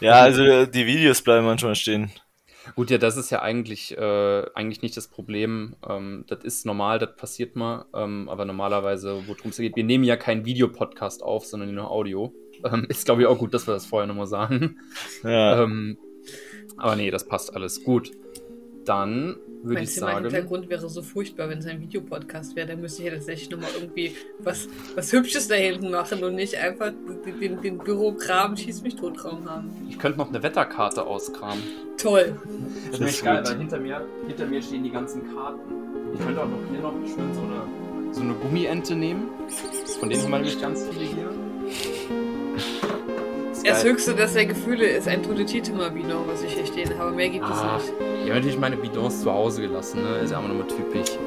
Ja, also die Videos bleiben manchmal stehen. Gut, ja, das ist ja eigentlich, äh, eigentlich nicht das Problem. Ähm, das ist normal, das passiert mal. Ähm, aber normalerweise, worum es geht, wir nehmen ja keinen Videopodcast auf, sondern nur Audio. Ähm, ist, glaube ich, auch gut, dass wir das vorher nochmal sagen. Ja. Ähm, aber nee, das passt alles gut. Dann würde ich sagen. Mein Hintergrund wäre so furchtbar, wenn es ein Videopodcast wäre. Dann müsste ich ja tatsächlich nochmal irgendwie was, was Hübsches da hinten machen und nicht einfach den, den, den Bürokram schieß mich totraum haben. Ich könnte noch eine Wetterkarte auskramen. Toll. Das, das ist geil, weil hinter mir, hinter mir stehen die ganzen Karten. Ich könnte auch noch hier noch schön so eine, so eine Gummiente nehmen. Von denen haben wir nämlich ganz viele hier. Das höchste, das der Gefühle ist ein Tote-Tite-Bidon, was ich hier stehen habe. Mehr gibt ah, es nicht. Ich habe natürlich meine Bidons zu Hause gelassen, ne? Ist ja immer nochmal typisch.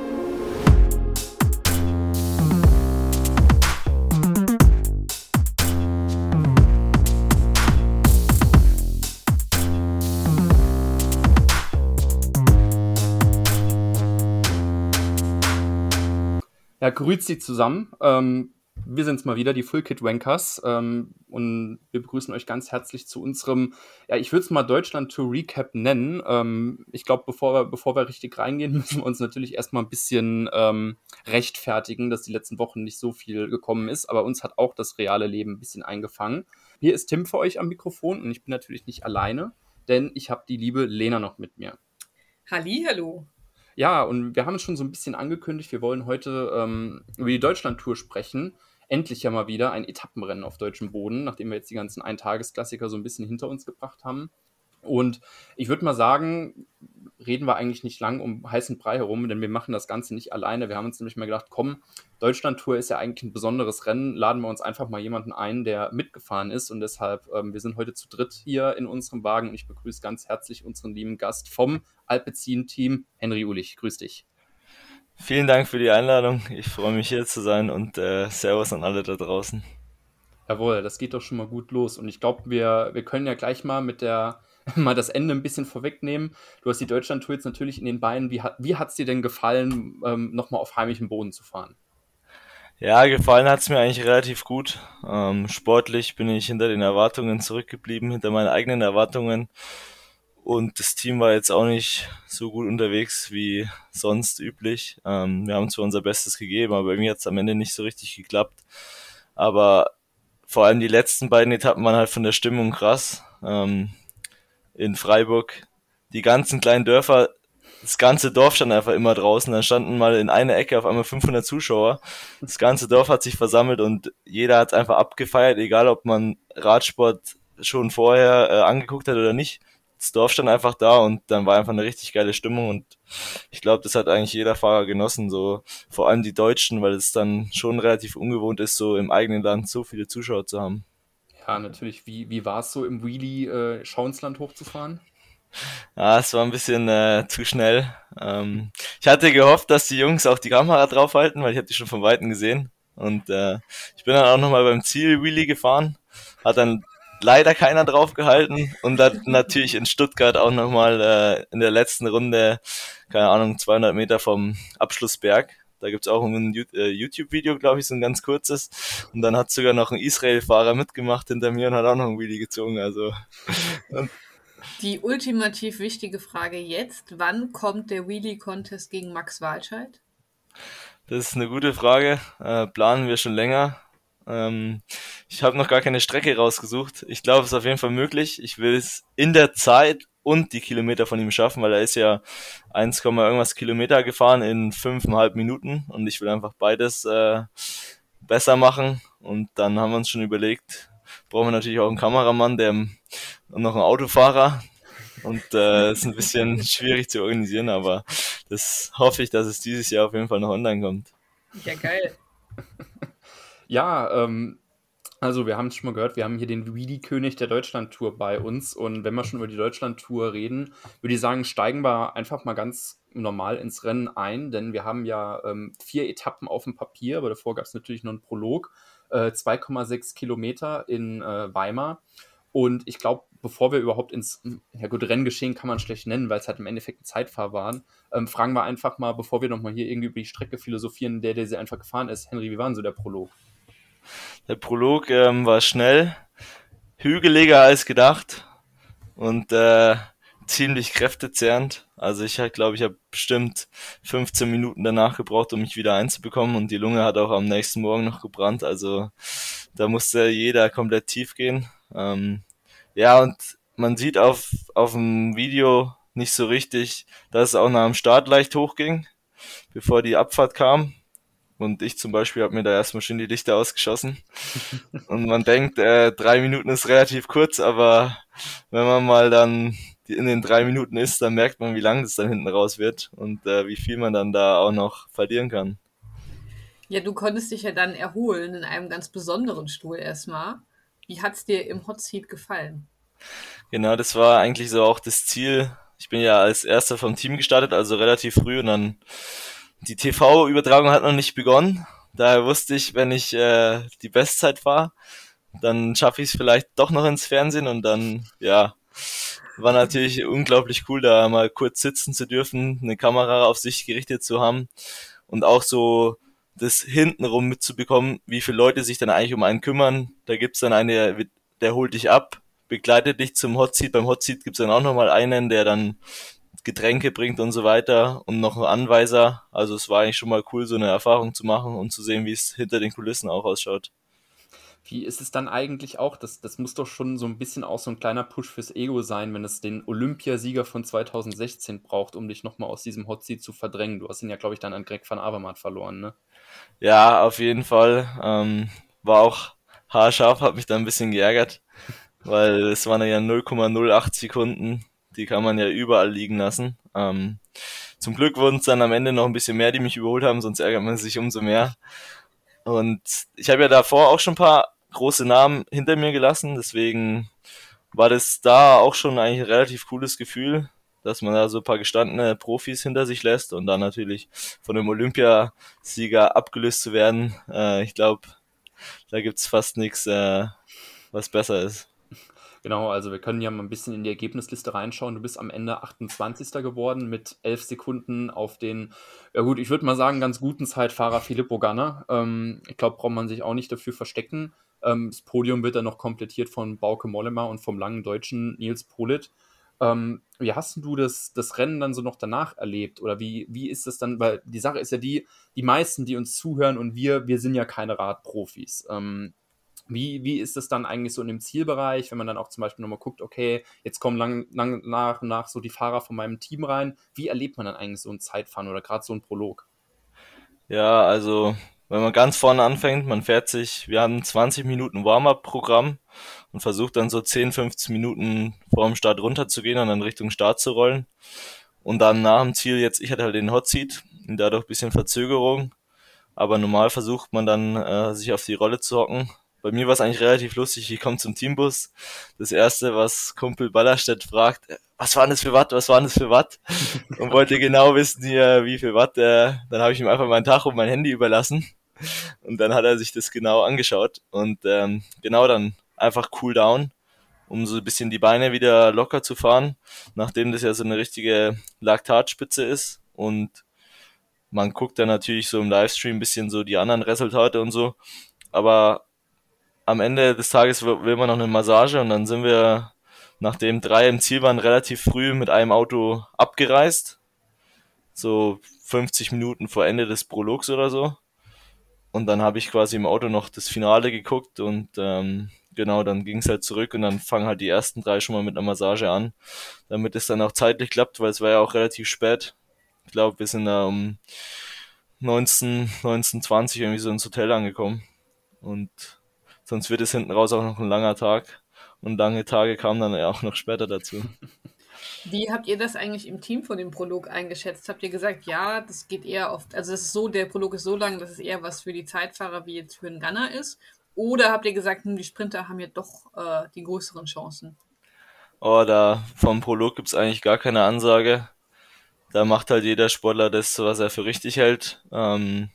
Ja, grüezi zusammen. Ähm, wir sind's mal wieder, die Full Kit Wankers. Ähm, und wir begrüßen euch ganz herzlich zu unserem, ja, ich würde es mal Deutschland to Recap nennen. Ähm, ich glaube, bevor wir, bevor wir richtig reingehen, müssen wir uns natürlich erstmal ein bisschen ähm, rechtfertigen, dass die letzten Wochen nicht so viel gekommen ist. Aber uns hat auch das reale Leben ein bisschen eingefangen. Hier ist Tim für euch am Mikrofon und ich bin natürlich nicht alleine, denn ich habe die liebe Lena noch mit mir. Halli, hallo. Ja, und wir haben es schon so ein bisschen angekündigt, wir wollen heute ähm, über die Deutschland-Tour sprechen endlich ja mal wieder ein Etappenrennen auf deutschem Boden, nachdem wir jetzt die ganzen Eintagesklassiker so ein bisschen hinter uns gebracht haben. Und ich würde mal sagen, reden wir eigentlich nicht lang um heißen Brei herum, denn wir machen das Ganze nicht alleine. Wir haben uns nämlich mal gedacht, komm, Deutschland-Tour ist ja eigentlich ein besonderes Rennen, laden wir uns einfach mal jemanden ein, der mitgefahren ist. Und deshalb, ähm, wir sind heute zu dritt hier in unserem Wagen und ich begrüße ganz herzlich unseren lieben Gast vom Alpecin-Team, Henry Ulich. Grüß dich. Vielen Dank für die Einladung. Ich freue mich hier zu sein und äh, Servus an alle da draußen. Jawohl, das geht doch schon mal gut los. Und ich glaube, wir, wir können ja gleich mal mit der mal das Ende ein bisschen vorwegnehmen. Du hast die Deutschland-Tour jetzt natürlich in den Beinen. Wie, wie hat es dir denn gefallen, ähm, nochmal auf heimischem Boden zu fahren? Ja, gefallen hat es mir eigentlich relativ gut. Ähm, sportlich bin ich hinter den Erwartungen zurückgeblieben, hinter meinen eigenen Erwartungen. Und das Team war jetzt auch nicht so gut unterwegs wie sonst üblich. Ähm, wir haben zwar unser Bestes gegeben, aber irgendwie hat es am Ende nicht so richtig geklappt. Aber vor allem die letzten beiden Etappen waren halt von der Stimmung krass. Ähm, in Freiburg, die ganzen kleinen Dörfer, das ganze Dorf stand einfach immer draußen. Dann standen mal in einer Ecke auf einmal 500 Zuschauer. Das ganze Dorf hat sich versammelt und jeder hat einfach abgefeiert, egal ob man Radsport schon vorher äh, angeguckt hat oder nicht das Dorf stand einfach da und dann war einfach eine richtig geile Stimmung und ich glaube, das hat eigentlich jeder Fahrer genossen, so vor allem die Deutschen, weil es dann schon relativ ungewohnt ist, so im eigenen Land so viele Zuschauer zu haben. Ja, natürlich. Wie, wie war es so im Wheelie äh, Schauensland hochzufahren? Ja, es war ein bisschen äh, zu schnell. Ähm, ich hatte gehofft, dass die Jungs auch die Kamera draufhalten, weil ich habe die schon von Weitem gesehen. Und äh, ich bin dann auch nochmal beim Ziel Wheelie gefahren. Hat dann leider keiner drauf gehalten und dann natürlich in Stuttgart auch nochmal äh, in der letzten Runde, keine Ahnung, 200 Meter vom Abschlussberg. Da gibt's auch ein äh, YouTube-Video, glaube ich, so ein ganz kurzes. Und dann hat sogar noch ein Israel-Fahrer mitgemacht hinter mir und hat auch noch ein Video gezogen. Also. Die ultimativ wichtige Frage jetzt: Wann kommt der Wheelie-Contest gegen Max Walscheid? Das ist eine gute Frage. Äh, planen wir schon länger. Ähm, ich habe noch gar keine Strecke rausgesucht. Ich glaube, es ist auf jeden Fall möglich. Ich will es in der Zeit und die Kilometer von ihm schaffen, weil er ist ja 1, irgendwas Kilometer gefahren in fünfeinhalb Minuten und ich will einfach beides äh, besser machen. Und dann haben wir uns schon überlegt, brauchen wir natürlich auch einen Kameramann, der und noch einen Autofahrer. Und äh, ist ein bisschen schwierig zu organisieren, aber das hoffe ich, dass es dieses Jahr auf jeden Fall noch online kommt. Ja, geil. Ja, ähm, also wir haben es schon mal gehört, wir haben hier den Weedy-König der Deutschland-Tour bei uns. Und wenn wir schon über die Deutschland-Tour reden, würde ich sagen, steigen wir einfach mal ganz normal ins Rennen ein, denn wir haben ja ähm, vier Etappen auf dem Papier, aber davor gab es natürlich noch einen Prolog, äh, 2,6 Kilometer in äh, Weimar. Und ich glaube, bevor wir überhaupt ins, ja gut, Renngeschehen kann man schlecht nennen, weil es halt im Endeffekt ein Zeitfahr waren, ähm, fragen wir einfach mal, bevor wir nochmal hier irgendwie über die Strecke philosophieren, der, der sie einfach gefahren ist. Henry, wie war denn so der Prolog? Der Prolog ähm, war schnell, hügeliger als gedacht. und äh, ziemlich kräftezehrend. Also ich glaube, ich habe bestimmt 15 Minuten danach gebraucht, um mich wieder einzubekommen und die Lunge hat auch am nächsten Morgen noch gebrannt. Also da musste jeder komplett tief gehen. Ähm, ja, und man sieht auf, auf dem Video nicht so richtig, dass es auch nach dem Start leicht hochging, bevor die Abfahrt kam. Und ich zum Beispiel habe mir da erstmal schön die Lichter ausgeschossen. Und man denkt, äh, drei Minuten ist relativ kurz, aber wenn man mal dann in den drei Minuten ist, dann merkt man, wie lang das dann hinten raus wird und äh, wie viel man dann da auch noch verlieren kann. Ja, du konntest dich ja dann erholen in einem ganz besonderen Stuhl erstmal. Wie hat's dir im Hot Seat gefallen? Genau, das war eigentlich so auch das Ziel. Ich bin ja als erster vom Team gestartet, also relativ früh und dann die TV-Übertragung hat noch nicht begonnen. Daher wusste ich, wenn ich äh, die Bestzeit fahre, dann schaffe ich es vielleicht doch noch ins Fernsehen und dann, ja, war natürlich unglaublich cool, da mal kurz sitzen zu dürfen, eine Kamera auf sich gerichtet zu haben und auch so das hintenrum mitzubekommen, wie viele Leute sich dann eigentlich um einen kümmern. Da gibt's dann eine, der holt dich ab, begleitet dich zum Hotseat. Beim Hotseat gibt's dann auch nochmal einen, der dann Getränke bringt und so weiter und noch einen Anweiser. Also es war eigentlich schon mal cool, so eine Erfahrung zu machen und zu sehen, wie es hinter den Kulissen auch ausschaut. Wie ist es dann eigentlich auch? Das, das muss doch schon so ein bisschen auch so ein kleiner Push fürs Ego sein, wenn es den Olympiasieger von 2016 braucht, um dich nochmal aus diesem Hotseat zu verdrängen. Du hast ihn ja, glaube ich, dann an Greg van Avermaet verloren, ne? Ja, auf jeden Fall. Ähm, war auch haarscharf, hat mich da ein bisschen geärgert, weil es waren ja 0,08 Sekunden die kann man ja überall liegen lassen. Ähm, zum Glück wurden es dann am Ende noch ein bisschen mehr, die mich überholt haben, sonst ärgert man sich umso mehr. Und ich habe ja davor auch schon ein paar große Namen hinter mir gelassen, deswegen war das da auch schon eigentlich ein relativ cooles Gefühl, dass man da so ein paar gestandene Profis hinter sich lässt und dann natürlich von dem Olympiasieger abgelöst zu werden. Äh, ich glaube, da gibt's fast nichts, äh, was besser ist. Genau, also wir können ja mal ein bisschen in die Ergebnisliste reinschauen. Du bist am Ende 28. geworden mit 11 Sekunden auf den, ja gut, ich würde mal sagen, ganz guten Zeitfahrer Filippo Ganna. Ähm, ich glaube, braucht man sich auch nicht dafür verstecken. Ähm, das Podium wird dann noch komplettiert von Bauke Mollema und vom langen Deutschen Nils Polit. Ähm, wie hast du das, das Rennen dann so noch danach erlebt? Oder wie, wie ist das dann? Weil die Sache ist ja die, die meisten, die uns zuhören und wir, wir sind ja keine Radprofis. Ähm, wie, wie ist es dann eigentlich so in dem Zielbereich, wenn man dann auch zum Beispiel nochmal guckt, okay, jetzt kommen lang, lang nach und nach so die Fahrer von meinem Team rein. Wie erlebt man dann eigentlich so ein Zeitfahren oder gerade so ein Prolog? Ja, also wenn man ganz vorne anfängt, man fährt sich, wir haben 20 Minuten Warm-up-Programm und versucht dann so 10, 15 Minuten vor dem Start runterzugehen und dann Richtung Start zu rollen. Und dann nach dem Ziel jetzt, ich hatte halt den Hot Seat und dadurch bisschen Verzögerung. Aber normal versucht man dann, äh, sich auf die Rolle zu hocken bei mir war es eigentlich relativ lustig. Ich komme zum Teambus. Das erste, was Kumpel Ballerstedt fragt, was waren das für Watt, was waren das für Watt? Und wollte genau wissen hier, wie viel Watt. Äh, dann habe ich ihm einfach meinen Tag und mein Handy überlassen. Und dann hat er sich das genau angeschaut. Und ähm, genau dann einfach cool down, um so ein bisschen die Beine wieder locker zu fahren, nachdem das ja so eine richtige Laktatspitze ist. Und man guckt dann natürlich so im Livestream ein bisschen so die anderen Resultate und so. Aber am Ende des Tages will man noch eine Massage und dann sind wir, nachdem drei im Ziel waren, relativ früh mit einem Auto abgereist. So 50 Minuten vor Ende des Prologs oder so. Und dann habe ich quasi im Auto noch das Finale geguckt und ähm, genau, dann ging es halt zurück und dann fangen halt die ersten drei schon mal mit einer Massage an, damit es dann auch zeitlich klappt, weil es war ja auch relativ spät. Ich glaube, wir sind da um 19, 19, 20 irgendwie so ins Hotel angekommen. Und Sonst wird es hinten raus auch noch ein langer Tag. Und lange Tage kamen dann ja auch noch später dazu. Wie habt ihr das eigentlich im Team von dem Prolog eingeschätzt? Habt ihr gesagt, ja, das geht eher oft, also es ist so, der Prolog ist so lang, dass es eher was für die Zeitfahrer wie jetzt für einen Gunner ist? Oder habt ihr gesagt, hm, die Sprinter haben ja doch äh, die größeren Chancen? Oh, da vom Prolog gibt es eigentlich gar keine Ansage. Da macht halt jeder Sportler das, was er für richtig hält. Ähm,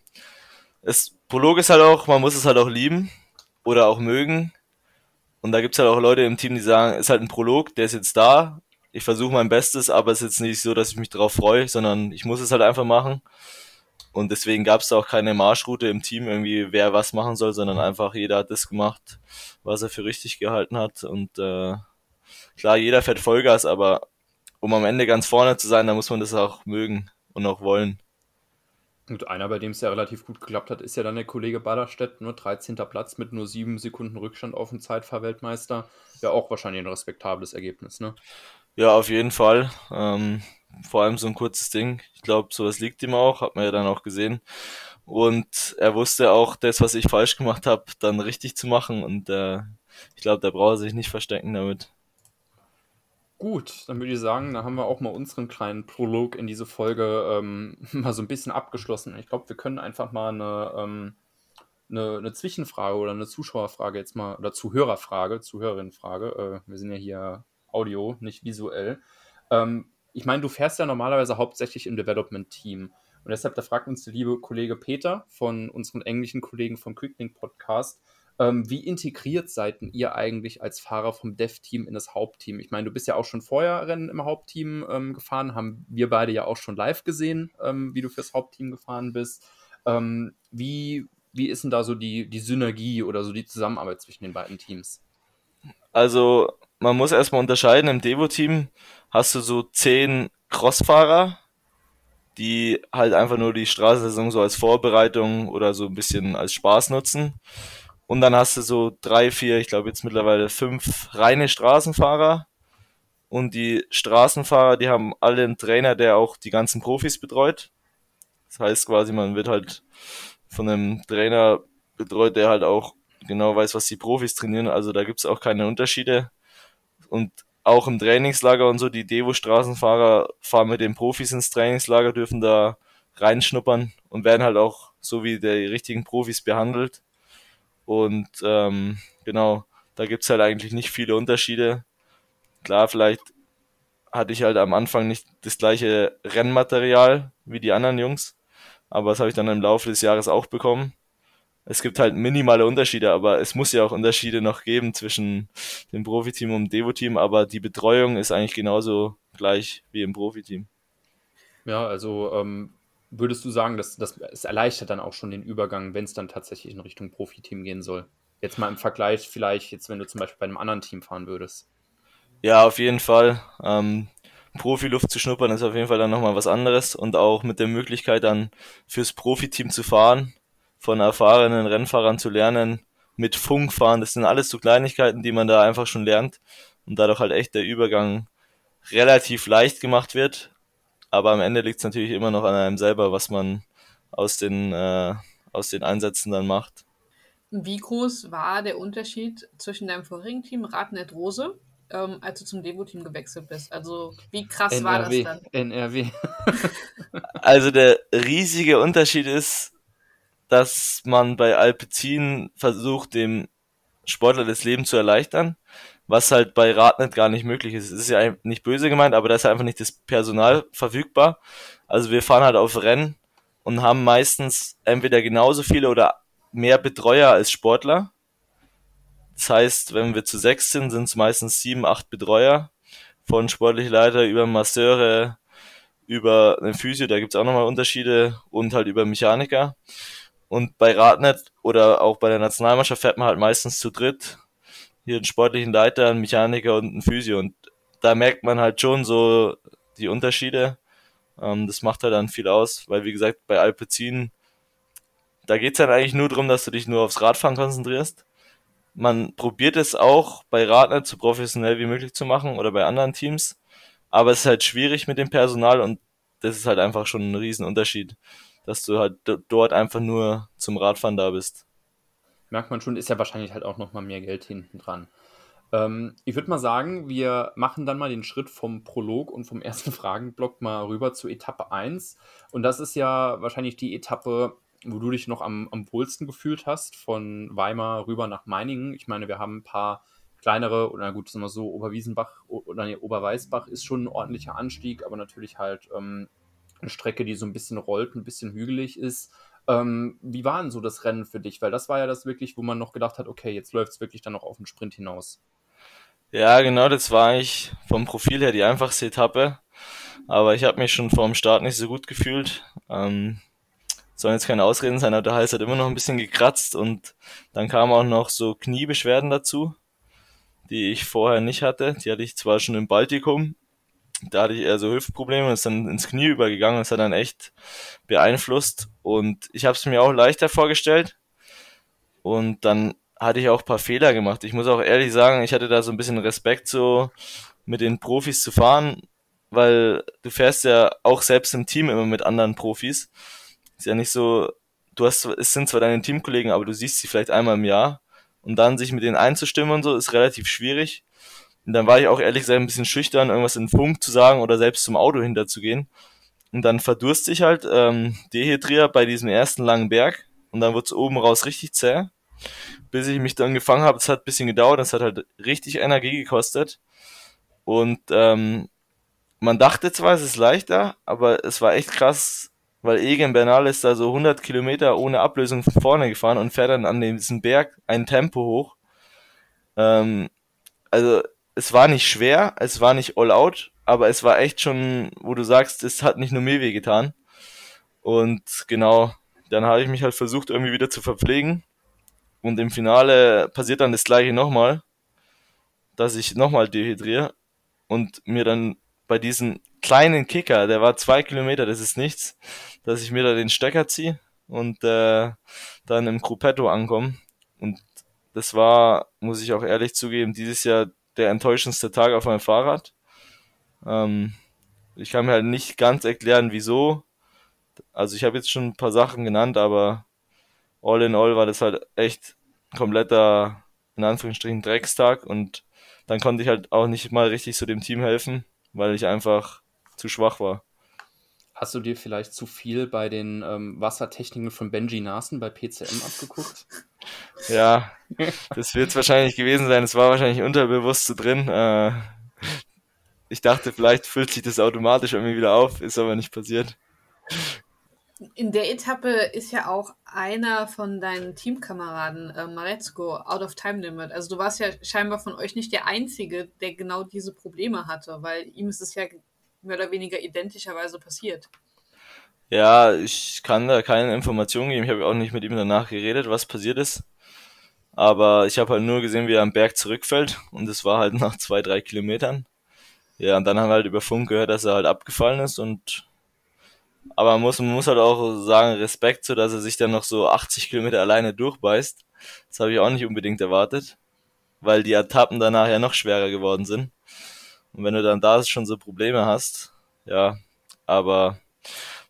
es, Prolog ist halt auch, man muss es halt auch lieben oder auch mögen. Und da gibt's halt auch Leute im Team, die sagen, ist halt ein Prolog, der ist jetzt da. Ich versuche mein Bestes, aber es ist jetzt nicht so, dass ich mich darauf freue, sondern ich muss es halt einfach machen. Und deswegen gab's da auch keine Marschroute im Team, irgendwie wer was machen soll, sondern einfach jeder hat das gemacht, was er für richtig gehalten hat. Und äh, klar, jeder fährt Vollgas, aber um am Ende ganz vorne zu sein, da muss man das auch mögen und auch wollen. Und einer, bei dem es ja relativ gut geklappt hat, ist ja dann der Kollege Ballerstedt, nur 13. Platz mit nur sieben Sekunden Rückstand auf den Zeitfahrweltmeister. Ja, auch wahrscheinlich ein respektables Ergebnis, ne? Ja, auf jeden Fall. Ähm, vor allem so ein kurzes Ding. Ich glaube, sowas liegt ihm auch, hat man ja dann auch gesehen. Und er wusste auch, das, was ich falsch gemacht habe, dann richtig zu machen. Und äh, ich glaube, da braucht er sich nicht verstecken damit. Gut, dann würde ich sagen, da haben wir auch mal unseren kleinen Prolog in diese Folge ähm, mal so ein bisschen abgeschlossen. Ich glaube, wir können einfach mal eine, ähm, eine, eine, Zwischenfrage oder eine Zuschauerfrage jetzt mal, oder Zuhörerfrage, Zuhörerinnenfrage, äh, wir sind ja hier Audio, nicht visuell. Ähm, ich meine, du fährst ja normalerweise hauptsächlich im Development-Team. Und deshalb, da fragt uns der liebe Kollege Peter von unseren englischen Kollegen vom Quicklink Podcast, ähm, wie integriert seid ihr eigentlich als Fahrer vom Dev-Team in das Hauptteam? Ich meine, du bist ja auch schon vorher Rennen im Hauptteam ähm, gefahren, haben wir beide ja auch schon live gesehen, ähm, wie du fürs Hauptteam gefahren bist. Ähm, wie, wie ist denn da so die, die Synergie oder so die Zusammenarbeit zwischen den beiden Teams? Also, man muss erstmal unterscheiden, im Devo-Team hast du so zehn Crossfahrer, die halt einfach nur die Straßensaison so als Vorbereitung oder so ein bisschen als Spaß nutzen. Und dann hast du so drei, vier, ich glaube jetzt mittlerweile fünf reine Straßenfahrer. Und die Straßenfahrer, die haben alle einen Trainer, der auch die ganzen Profis betreut. Das heißt quasi, man wird halt von einem Trainer betreut, der halt auch genau weiß, was die Profis trainieren. Also da gibt's auch keine Unterschiede. Und auch im Trainingslager und so, die Devo-Straßenfahrer fahren mit den Profis ins Trainingslager, dürfen da reinschnuppern und werden halt auch so wie die richtigen Profis behandelt. Und ähm, genau, da gibt's halt eigentlich nicht viele Unterschiede. Klar, vielleicht hatte ich halt am Anfang nicht das gleiche Rennmaterial wie die anderen Jungs, aber das habe ich dann im Laufe des Jahres auch bekommen. Es gibt halt minimale Unterschiede, aber es muss ja auch Unterschiede noch geben zwischen dem Profiteam und dem Devo-Team, aber die Betreuung ist eigentlich genauso gleich wie im Profiteam. Ja, also ähm, würdest du sagen, dass das es erleichtert dann auch schon den Übergang, wenn es dann tatsächlich in Richtung Profiteam gehen soll? Jetzt mal im Vergleich vielleicht, jetzt wenn du zum Beispiel bei einem anderen Team fahren würdest. Ja, auf jeden Fall. Ähm, Profiluft zu schnuppern ist auf jeden Fall dann nochmal was anderes und auch mit der Möglichkeit dann fürs Profiteam zu fahren, von erfahrenen Rennfahrern zu lernen, mit Funk fahren, das sind alles so Kleinigkeiten, die man da einfach schon lernt und dadurch halt echt der Übergang relativ leicht gemacht wird, aber am Ende liegt es natürlich immer noch an einem selber, was man aus den, äh, aus den Einsätzen dann macht. Wie groß war der Unterschied zwischen deinem vorigen Team, Radnet Rose, ähm, als du zum Devo-Team gewechselt bist? Also, wie krass NRW, war das dann? NRW. also, der riesige Unterschied ist, dass man bei Alpecin versucht, dem Sportler das Leben zu erleichtern was halt bei Radnet gar nicht möglich ist. Es ist ja nicht böse gemeint, aber da ist einfach nicht das Personal verfügbar. Also wir fahren halt auf Rennen und haben meistens entweder genauso viele oder mehr Betreuer als Sportler. Das heißt, wenn wir zu sechs sind, sind es meistens sieben, acht Betreuer. Von sportlichen Leiter über Masseure, über einen Physio, da gibt's auch nochmal Unterschiede und halt über Mechaniker. Und bei Radnet oder auch bei der Nationalmannschaft fährt man halt meistens zu dritt hier einen sportlichen Leiter, einen Mechaniker und einen Physio. Und da merkt man halt schon so die Unterschiede. Ähm, das macht halt dann viel aus, weil wie gesagt, bei Alpecin, da geht's halt eigentlich nur darum, dass du dich nur aufs Radfahren konzentrierst. Man probiert es auch bei Radnet so professionell wie möglich zu machen oder bei anderen Teams. Aber es ist halt schwierig mit dem Personal und das ist halt einfach schon ein Riesenunterschied, dass du halt dort einfach nur zum Radfahren da bist merkt man schon, ist ja wahrscheinlich halt auch nochmal mehr Geld hinten dran. Ähm, ich würde mal sagen, wir machen dann mal den Schritt vom Prolog und vom ersten Fragenblock mal rüber zu Etappe 1. Und das ist ja wahrscheinlich die Etappe, wo du dich noch am, am wohlsten gefühlt hast, von Weimar rüber nach Meiningen. Ich meine, wir haben ein paar kleinere, oder gut, sagen wir so, Oberwiesenbach oder nee, Oberweißbach ist schon ein ordentlicher Anstieg, aber natürlich halt ähm, eine Strecke, die so ein bisschen rollt, ein bisschen hügelig ist. Ähm, wie war denn so das Rennen für dich? Weil das war ja das wirklich, wo man noch gedacht hat, okay, jetzt läuft es wirklich dann noch auf den Sprint hinaus. Ja, genau, das war eigentlich vom Profil her die einfachste Etappe. Aber ich habe mich schon vor dem Start nicht so gut gefühlt. Ähm, sollen jetzt keine Ausreden sein, aber der Hals hat immer noch ein bisschen gekratzt und dann kamen auch noch so Kniebeschwerden dazu. die ich vorher nicht hatte. Die hatte ich zwar schon im Baltikum, da hatte ich eher so Hüftprobleme, ist dann ins Knie übergegangen, das hat dann echt beeinflusst und ich habe es mir auch leichter vorgestellt und dann hatte ich auch paar Fehler gemacht. Ich muss auch ehrlich sagen, ich hatte da so ein bisschen Respekt, so mit den Profis zu fahren, weil du fährst ja auch selbst im Team immer mit anderen Profis. Ist ja nicht so, du hast, es sind zwar deine Teamkollegen, aber du siehst sie vielleicht einmal im Jahr und dann sich mit denen einzustimmen und so ist relativ schwierig. Und dann war ich auch ehrlich gesagt ein bisschen schüchtern, irgendwas in Funk zu sagen oder selbst zum Auto hinterzugehen. Und dann verdurste ich halt, ähm, dehydriert bei diesem ersten langen Berg und dann wurde es oben raus richtig zäh. Bis ich mich dann gefangen habe, es hat ein bisschen gedauert, das hat halt richtig Energie gekostet. Und ähm, man dachte zwar, es ist leichter, aber es war echt krass, weil Egan Bernal ist da so 100 Kilometer ohne Ablösung von vorne gefahren und fährt dann an diesem Berg ein Tempo hoch. Ähm, also es war nicht schwer, es war nicht all out, aber es war echt schon, wo du sagst, es hat nicht nur mir weh getan. Und genau, dann habe ich mich halt versucht, irgendwie wieder zu verpflegen. Und im Finale passiert dann das gleiche nochmal, dass ich nochmal dehydriere und mir dann bei diesem kleinen Kicker, der war zwei Kilometer, das ist nichts, dass ich mir da den Stecker ziehe und äh, dann im Gruppetto ankomme. Und das war, muss ich auch ehrlich zugeben, dieses Jahr der enttäuschendste Tag auf meinem Fahrrad. Ähm, ich kann mir halt nicht ganz erklären, wieso. Also ich habe jetzt schon ein paar Sachen genannt, aber all in all war das halt echt kompletter, in Anführungsstrichen, Dreckstag und dann konnte ich halt auch nicht mal richtig zu dem Team helfen, weil ich einfach zu schwach war. Hast du dir vielleicht zu viel bei den ähm, Wassertechniken von Benji Nasen bei PCM abgeguckt? Ja, das wird es wahrscheinlich gewesen sein. Es war wahrscheinlich unterbewusst so drin. Äh, ich dachte, vielleicht füllt sich das automatisch irgendwie wieder auf, ist aber nicht passiert. In der Etappe ist ja auch einer von deinen Teamkameraden, äh, Marezko, out of time limit. Also du warst ja scheinbar von euch nicht der Einzige, der genau diese Probleme hatte, weil ihm ist es ja mehr oder weniger identischerweise passiert. Ja, ich kann da keine Informationen geben. Ich habe auch nicht mit ihm danach geredet, was passiert ist. Aber ich habe halt nur gesehen, wie er am Berg zurückfällt. Und es war halt nach zwei, drei Kilometern. Ja, und dann haben wir halt über Funk gehört, dass er halt abgefallen ist und aber man muss, man muss halt auch sagen, Respekt, so dass er sich dann noch so 80 Kilometer alleine durchbeißt. Das habe ich auch nicht unbedingt erwartet, weil die Etappen danach ja noch schwerer geworden sind. Und wenn du dann da schon so Probleme hast, ja, aber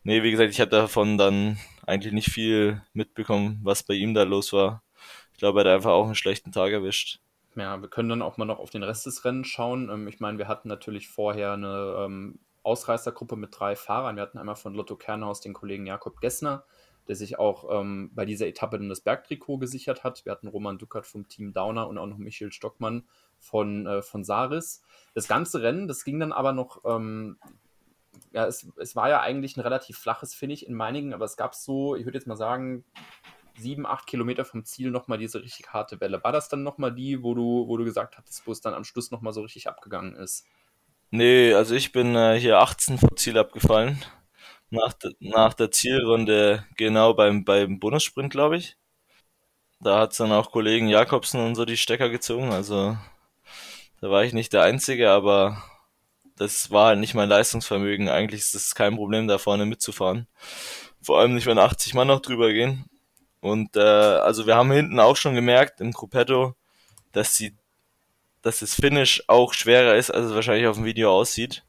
nee, wie gesagt, ich habe davon dann eigentlich nicht viel mitbekommen, was bei ihm da los war. Ich glaube, er hat einfach auch einen schlechten Tag erwischt. Ja, wir können dann auch mal noch auf den Rest des Rennens schauen. Ähm, ich meine, wir hatten natürlich vorher eine ähm, Ausreißergruppe mit drei Fahrern. Wir hatten einmal von Lotto Kernhaus den Kollegen Jakob Gessner, der sich auch ähm, bei dieser Etappe dann das Bergtrikot gesichert hat. Wir hatten Roman Duckert vom Team Downer und auch noch Michael Stockmann von, äh, von Saris. Das ganze Rennen, das ging dann aber noch, ähm, ja, es, es war ja eigentlich ein relativ flaches Finish in Meiningen, aber es gab so, ich würde jetzt mal sagen, sieben, acht Kilometer vom Ziel nochmal diese richtig harte Welle. War das dann nochmal die, wo du, wo du gesagt hattest, wo es dann am Schluss nochmal so richtig abgegangen ist? Nee, also ich bin äh, hier 18 vor Ziel abgefallen. Nach, de, nach der Zielrunde, genau beim, beim Bonussprint, glaube ich. Da hat's dann auch Kollegen Jakobsen und so die Stecker gezogen. Also da war ich nicht der Einzige, aber das war halt nicht mein Leistungsvermögen. Eigentlich ist es kein Problem, da vorne mitzufahren. Vor allem nicht, wenn 80 Mann noch drüber gehen. Und äh, also wir haben hinten auch schon gemerkt im Gruppetto, dass die dass das Finish auch schwerer ist, als es wahrscheinlich auf dem Video aussieht.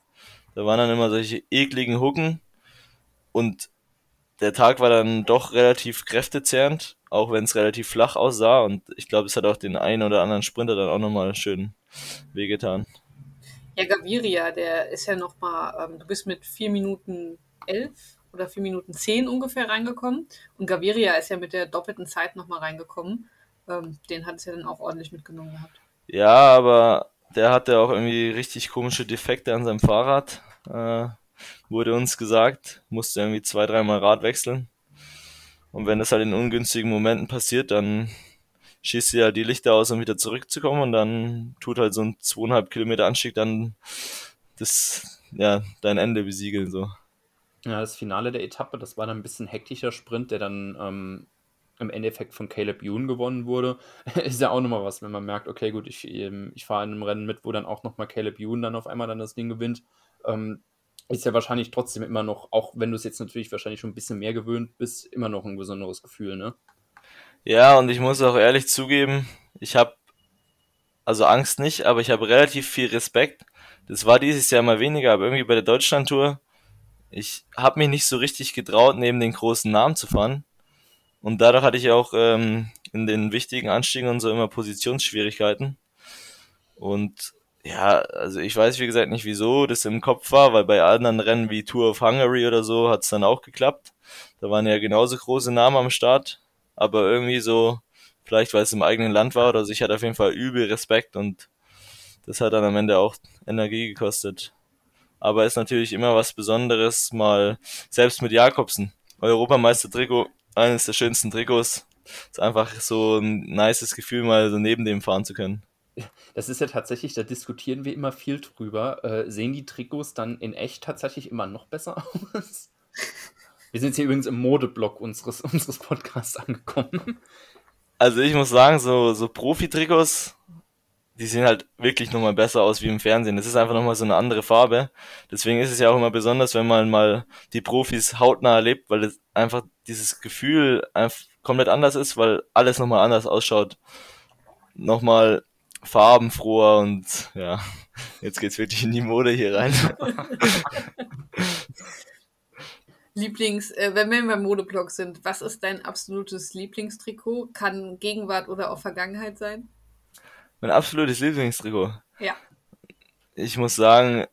Da waren dann immer solche ekligen Hucken und der Tag war dann doch relativ kräftezehrend, auch wenn es relativ flach aussah und ich glaube, es hat auch den einen oder anderen Sprinter dann auch nochmal schön wehgetan. Ja, Gaviria, der ist ja nochmal, ähm, du bist mit 4 Minuten 11 oder 4 Minuten 10 ungefähr reingekommen und Gaviria ist ja mit der doppelten Zeit nochmal reingekommen. Ähm, den hat es ja dann auch ordentlich mitgenommen gehabt. Ja, aber der hatte auch irgendwie richtig komische Defekte an seinem Fahrrad. Äh, wurde uns gesagt, musste irgendwie zwei, dreimal Rad wechseln. Und wenn das halt in ungünstigen Momenten passiert, dann schießt sie ja die Lichter aus, um wieder zurückzukommen und dann tut halt so ein zweieinhalb Kilometer Anstieg dann das, ja, dein Ende besiegeln, so. Ja, das Finale der Etappe, das war dann ein bisschen hektischer Sprint, der dann ähm, im Endeffekt von Caleb Youn gewonnen wurde, ist ja auch nochmal was, wenn man merkt, okay, gut, ich, ähm, ich fahre in einem Rennen mit, wo dann auch nochmal Caleb Youn dann auf einmal dann das Ding gewinnt. Ähm, ist ja wahrscheinlich trotzdem immer noch, auch wenn du es jetzt natürlich wahrscheinlich schon ein bisschen mehr gewöhnt bist, immer noch ein besonderes Gefühl, ne? Ja, und ich muss auch ehrlich zugeben, ich habe also Angst nicht, aber ich habe relativ viel Respekt. Das war dieses Jahr mal weniger, aber irgendwie bei der Deutschlandtour, ich habe mich nicht so richtig getraut, neben den großen Namen zu fahren. Und dadurch hatte ich auch ähm, in den wichtigen Anstiegen und so immer Positionsschwierigkeiten. Und ja, also ich weiß wie gesagt nicht, wieso das im Kopf war, weil bei anderen Rennen wie Tour of Hungary oder so hat es dann auch geklappt. Da waren ja genauso große Namen am Start, aber irgendwie so, vielleicht weil es im eigenen Land war oder so, ich hatte auf jeden Fall übel Respekt und das hat dann am Ende auch Energie gekostet. Aber ist natürlich immer was Besonderes, mal selbst mit Jakobsen. Europameister-Trikot, eines der schönsten Trikots. Ist einfach so ein nices Gefühl, mal so neben dem fahren zu können. Das ist ja tatsächlich, da diskutieren wir immer viel drüber. Äh, sehen die Trikots dann in echt tatsächlich immer noch besser aus? Wir sind jetzt hier übrigens im Modeblock unseres, unseres Podcasts angekommen. Also ich muss sagen, so, so Profi-Trikots, die sehen halt wirklich nochmal besser aus wie im Fernsehen. Das ist einfach nochmal so eine andere Farbe. Deswegen ist es ja auch immer besonders, wenn man mal die Profis hautnah erlebt, weil es einfach dieses Gefühl einfach komplett anders ist, weil alles nochmal anders ausschaut. Nochmal farbenfroher und ja, jetzt geht's wirklich in die Mode hier rein. Lieblings, äh, wenn wir beim Modeblock sind, was ist dein absolutes Lieblingstrikot? Kann Gegenwart oder auch Vergangenheit sein? Mein absolutes Lieblingstrikot. Ja. Ich muss sagen,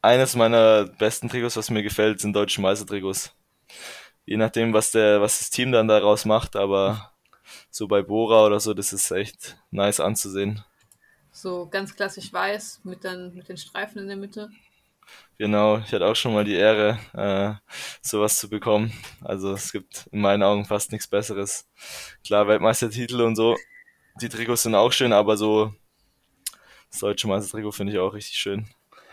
eines meiner besten Trikots, was mir gefällt, sind deutsche Meistertrikots. Je nachdem, was der, was das Team dann daraus macht, aber so bei Bora oder so, das ist echt nice anzusehen. So ganz klassisch weiß mit dann mit den Streifen in der Mitte. Genau, ich hatte auch schon mal die Ehre, äh, sowas zu bekommen. Also es gibt in meinen Augen fast nichts Besseres. Klar, Weltmeistertitel und so, die Trikots sind auch schön, aber so das deutsche Meistertrikot finde ich auch richtig schön.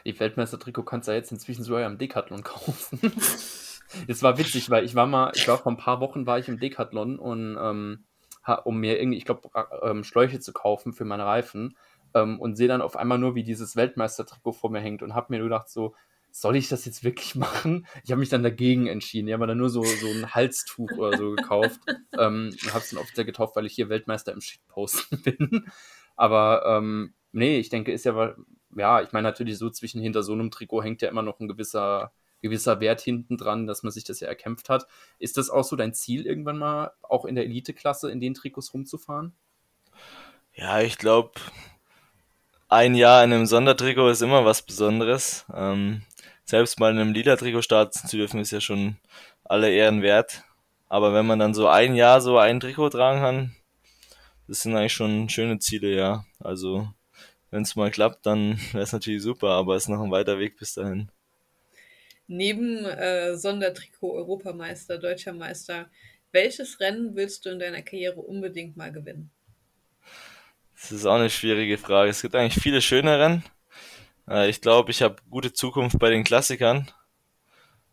Die Weltmeistertrikot kannst du ja jetzt inzwischen sogar am Decathlon kaufen. das war witzig, weil ich war mal, ich war vor ein paar Wochen war ich im Decathlon und ähm, um mir irgendwie, ich glaube, ähm, Schläuche zu kaufen für meine Reifen ähm, und sehe dann auf einmal nur, wie dieses Weltmeistertrikot vor mir hängt und habe mir nur gedacht, so, soll ich das jetzt wirklich machen? Ich habe mich dann dagegen entschieden. Ich habe dann nur so, so ein Halstuch oder so gekauft. ähm, habe es dann offiziell getauft, weil ich hier Weltmeister im Shitposten bin. Aber ähm, nee, ich denke, ist ja, ja, ich meine natürlich so zwischen hinter so einem Trikot hängt ja immer noch ein gewisser gewisser Wert hinten dran, dass man sich das ja erkämpft hat. Ist das auch so dein Ziel, irgendwann mal auch in der Eliteklasse in den Trikots rumzufahren? Ja, ich glaube, ein Jahr in einem Sondertrikot ist immer was Besonderes. Ähm, selbst mal in einem lila Trikot starten zu dürfen, ist ja schon alle Ehren wert. Aber wenn man dann so ein Jahr so ein Trikot tragen kann, das sind eigentlich schon schöne Ziele, ja. Also, wenn es mal klappt, dann wäre es natürlich super, aber es ist noch ein weiter Weg bis dahin neben äh, Sondertrikot Europameister, Deutscher Meister, welches Rennen willst du in deiner Karriere unbedingt mal gewinnen? Das ist auch eine schwierige Frage. Es gibt eigentlich viele schöne Rennen. Äh, ich glaube, ich habe gute Zukunft bei den Klassikern,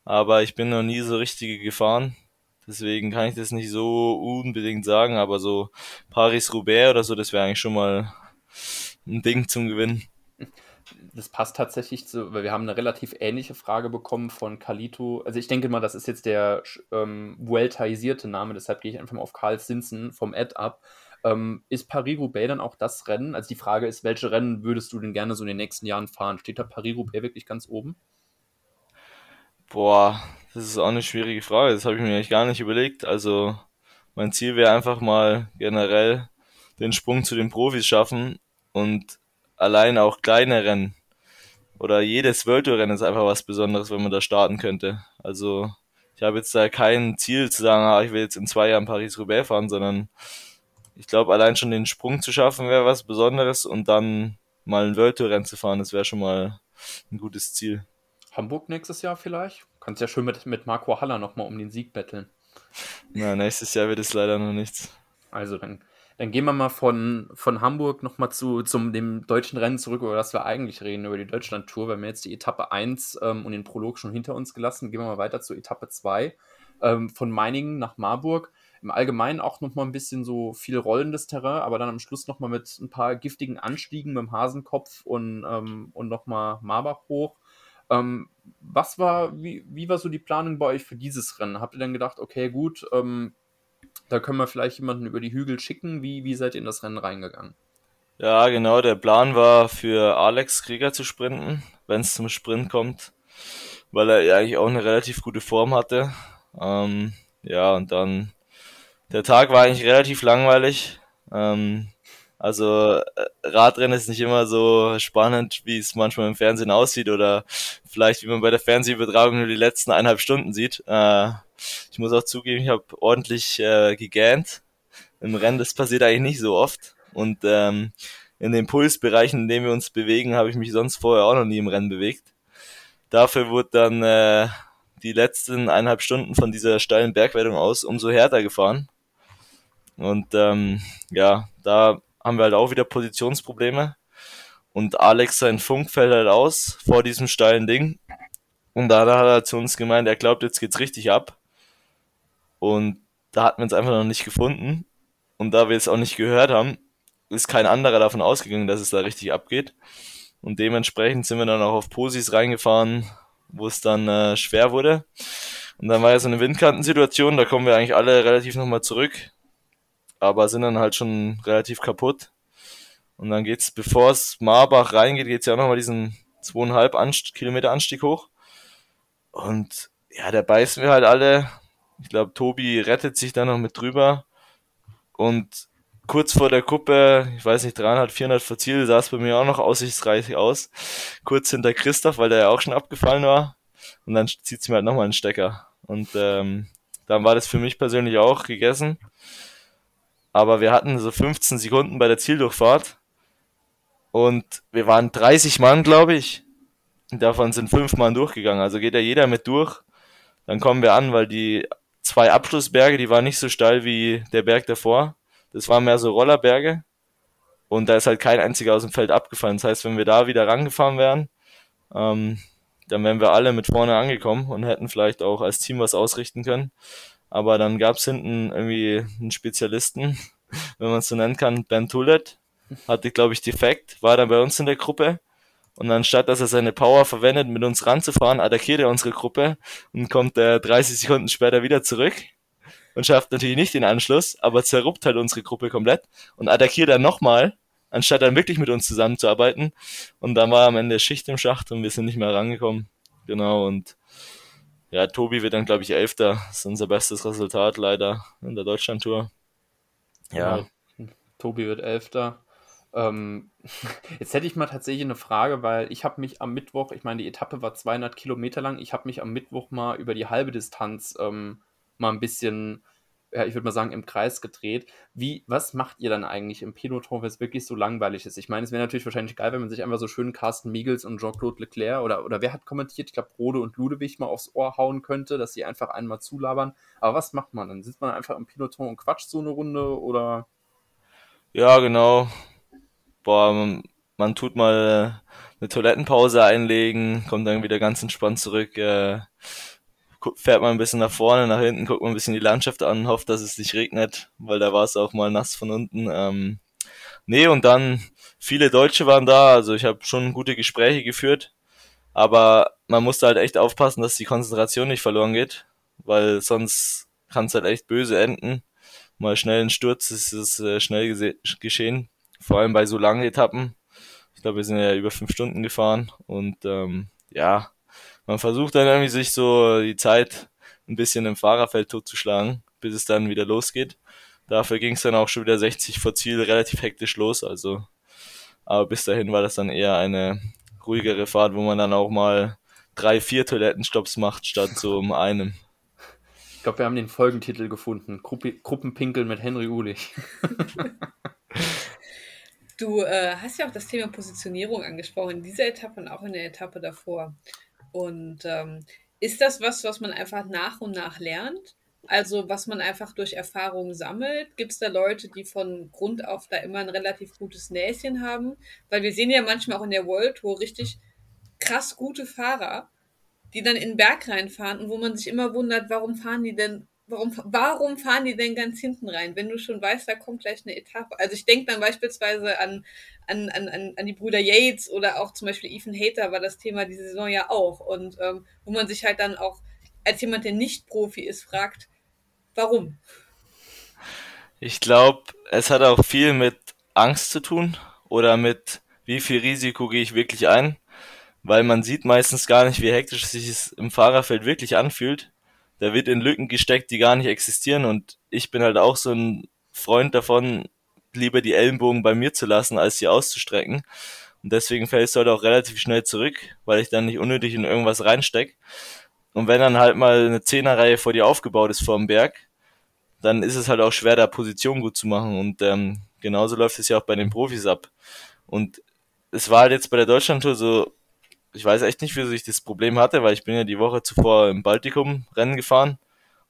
aber ich bin noch nie so richtige gefahren. Deswegen kann ich das nicht so unbedingt sagen, aber so Paris-Roubaix oder so, das wäre eigentlich schon mal ein Ding zum Gewinnen das passt tatsächlich zu, weil wir haben eine relativ ähnliche Frage bekommen von Kalito. Also ich denke mal, das ist jetzt der ähm, Name, deshalb gehe ich einfach mal auf Karl Sinsen vom Ad ab. Ähm, ist Paris-Roubaix dann auch das Rennen? Also die Frage ist, welche Rennen würdest du denn gerne so in den nächsten Jahren fahren? Steht da Paris-Roubaix wirklich ganz oben? Boah, das ist auch eine schwierige Frage. Das habe ich mir eigentlich gar nicht überlegt. Also mein Ziel wäre einfach mal generell den Sprung zu den Profis schaffen und allein auch kleine Rennen oder jedes World Tour Rennen ist einfach was Besonderes, wenn man da starten könnte. Also ich habe jetzt da kein Ziel zu sagen, ah, ich will jetzt in zwei Jahren Paris-Roubaix fahren, sondern ich glaube, allein schon den Sprung zu schaffen wäre was Besonderes und dann mal ein World Tour Rennen zu fahren, das wäre schon mal ein gutes Ziel. Hamburg nächstes Jahr vielleicht? Kannst ja schön mit, mit Marco Haller nochmal um den Sieg betteln. Na, nächstes Jahr wird es leider noch nichts. Also dann dann gehen wir mal von, von Hamburg nochmal zu zum dem deutschen Rennen zurück, über das wir eigentlich reden, über die Deutschland-Tour. Wir haben jetzt die Etappe 1 ähm, und den Prolog schon hinter uns gelassen. Gehen wir mal weiter zur Etappe 2. Ähm, von Meiningen nach Marburg. Im Allgemeinen auch nochmal ein bisschen so viel rollendes Terrain, aber dann am Schluss nochmal mit ein paar giftigen Anstiegen mit dem Hasenkopf und, ähm, und nochmal Marbach hoch. Ähm, was war, wie, wie war so die Planung bei euch für dieses Rennen? Habt ihr dann gedacht, okay, gut, ähm, da können wir vielleicht jemanden über die Hügel schicken? Wie, wie seid ihr in das Rennen reingegangen? Ja, genau. Der Plan war für Alex Krieger zu sprinten, wenn es zum Sprint kommt, weil er eigentlich auch eine relativ gute Form hatte. Ähm, ja, und dann der Tag war eigentlich relativ langweilig. Ähm, also äh, Radrennen ist nicht immer so spannend, wie es manchmal im Fernsehen aussieht oder vielleicht wie man bei der Fernsehübertragung nur die letzten eineinhalb Stunden sieht. Äh, ich muss auch zugeben, ich habe ordentlich äh, gegähnt. Im Rennen, das passiert eigentlich nicht so oft. Und ähm, in den Pulsbereichen, in denen wir uns bewegen, habe ich mich sonst vorher auch noch nie im Rennen bewegt. Dafür wurde dann äh, die letzten eineinhalb Stunden von dieser steilen Bergwertung aus umso härter gefahren. Und ähm, ja, da haben wir halt auch wieder Positionsprobleme. Und Alex sein Funk fällt halt aus vor diesem steilen Ding. Und da hat er zu uns gemeint, er glaubt, jetzt geht's richtig ab. Und da hatten wir uns einfach noch nicht gefunden. Und da wir es auch nicht gehört haben, ist kein anderer davon ausgegangen, dass es da richtig abgeht. Und dementsprechend sind wir dann auch auf Posis reingefahren, wo es dann äh, schwer wurde. Und dann war ja so eine Windkantensituation, da kommen wir eigentlich alle relativ nochmal zurück, aber sind dann halt schon relativ kaputt. Und dann geht's, bevor es Marbach reingeht, geht's ja auch nochmal diesen zweieinhalb Anst Kilometer Anstieg hoch. Und ja, da beißen wir halt alle. Ich glaube, Tobi rettet sich da noch mit drüber. Und kurz vor der Kuppe, ich weiß nicht, 300, 400 vor Ziel, sah es bei mir auch noch aussichtsreich aus. Kurz hinter Christoph, weil der ja auch schon abgefallen war. Und dann zieht sie mir halt nochmal einen Stecker. Und ähm, dann war das für mich persönlich auch gegessen. Aber wir hatten so 15 Sekunden bei der Zieldurchfahrt. Und wir waren 30 Mann, glaube ich. Davon sind fünf Mann durchgegangen. Also geht ja jeder mit durch. Dann kommen wir an, weil die zwei Abschlussberge, die waren nicht so steil wie der Berg davor. Das waren mehr so Rollerberge. Und da ist halt kein einziger aus dem Feld abgefallen. Das heißt, wenn wir da wieder rangefahren wären, ähm, dann wären wir alle mit vorne angekommen und hätten vielleicht auch als Team was ausrichten können. Aber dann gab's hinten irgendwie einen Spezialisten, wenn man es so nennen kann, Ben Tullet, hatte, glaube ich, defekt, war dann bei uns in der Gruppe. Und anstatt, dass er seine Power verwendet, mit uns ranzufahren, attackiert er unsere Gruppe und kommt äh, 30 Sekunden später wieder zurück und schafft natürlich nicht den Anschluss, aber zerruppt halt unsere Gruppe komplett und attackiert dann nochmal, anstatt dann wirklich mit uns zusammenzuarbeiten. Und dann war am Ende Schicht im Schacht und wir sind nicht mehr rangekommen. Genau, und ja, Tobi wird dann, glaube ich, Elfter. Das ist unser bestes Resultat leider in der Deutschlandtour. Ja. ja. Tobi wird Elfter. Ähm, jetzt hätte ich mal tatsächlich eine Frage, weil ich habe mich am Mittwoch, ich meine, die Etappe war 200 Kilometer lang, ich habe mich am Mittwoch mal über die halbe Distanz ähm, mal ein bisschen, ja, ich würde mal sagen, im Kreis gedreht. Wie, was macht ihr dann eigentlich im Peloton, wenn es wirklich so langweilig ist? Ich meine, es wäre natürlich wahrscheinlich geil, wenn man sich einfach so schön Carsten Miegels und Jean-Claude Leclerc oder, oder wer hat kommentiert, ich glaube, Rode und Ludewig mal aufs Ohr hauen könnte, dass sie einfach einmal zulabern. Aber was macht man dann? Sitzt man einfach im Peloton und quatscht so eine Runde oder? Ja, genau. Boah, man, man tut mal eine Toilettenpause einlegen, kommt dann wieder ganz entspannt zurück. Äh, fährt man ein bisschen nach vorne, nach hinten, guckt man ein bisschen die Landschaft an, hofft, dass es nicht regnet, weil da war es auch mal nass von unten. Ähm, nee, und dann viele Deutsche waren da, also ich habe schon gute Gespräche geführt, aber man musste halt echt aufpassen, dass die Konzentration nicht verloren geht, weil sonst kann es halt echt böse enden. Mal schnell ein Sturz ist es äh, schnell geschehen, vor allem bei so langen Etappen. Ich glaube, wir sind ja über fünf Stunden gefahren und ähm, ja, man versucht dann irgendwie sich so die Zeit ein bisschen im Fahrerfeld totzuschlagen, bis es dann wieder losgeht. Dafür ging es dann auch schon wieder 60 vor Ziel relativ hektisch los, also aber bis dahin war das dann eher eine ruhigere Fahrt, wo man dann auch mal drei, vier Toilettenstopps macht statt so um einem. Ich glaube, wir haben den Folgentitel gefunden. Gruppi Gruppenpinkel mit Henry Ulich. du äh, hast ja auch das Thema Positionierung angesprochen, in dieser Etappe und auch in der Etappe davor. Und ähm, ist das was, was man einfach nach und nach lernt? Also was man einfach durch Erfahrung sammelt? Gibt es da Leute, die von Grund auf da immer ein relativ gutes Näschen haben? Weil wir sehen ja manchmal auch in der World Tour richtig krass gute Fahrer, die dann in den Berg reinfahren und wo man sich immer wundert, warum fahren die denn warum, warum fahren die denn ganz hinten rein, wenn du schon weißt, da kommt gleich eine Etappe? Also ich denke dann beispielsweise an, an, an, an die Brüder Yates oder auch zum Beispiel Ethan Hater war das Thema diese Saison ja auch. Und ähm, wo man sich halt dann auch als jemand, der nicht Profi ist, fragt, warum? Ich glaube, es hat auch viel mit Angst zu tun oder mit wie viel Risiko gehe ich wirklich ein, weil man sieht meistens gar nicht, wie hektisch sich es im Fahrerfeld wirklich anfühlt da wird in Lücken gesteckt, die gar nicht existieren und ich bin halt auch so ein Freund davon, lieber die Ellenbogen bei mir zu lassen, als sie auszustrecken. Und deswegen fällst du halt auch relativ schnell zurück, weil ich dann nicht unnötig in irgendwas reinsteck. Und wenn dann halt mal eine Zehnerreihe vor dir aufgebaut ist vor dem Berg, dann ist es halt auch schwer, da Position gut zu machen. Und ähm, genauso läuft es ja auch bei den Profis ab. Und es war halt jetzt bei der Deutschlandtour so, ich weiß echt nicht, wieso ich das Problem hatte, weil ich bin ja die Woche zuvor im Baltikum Rennen gefahren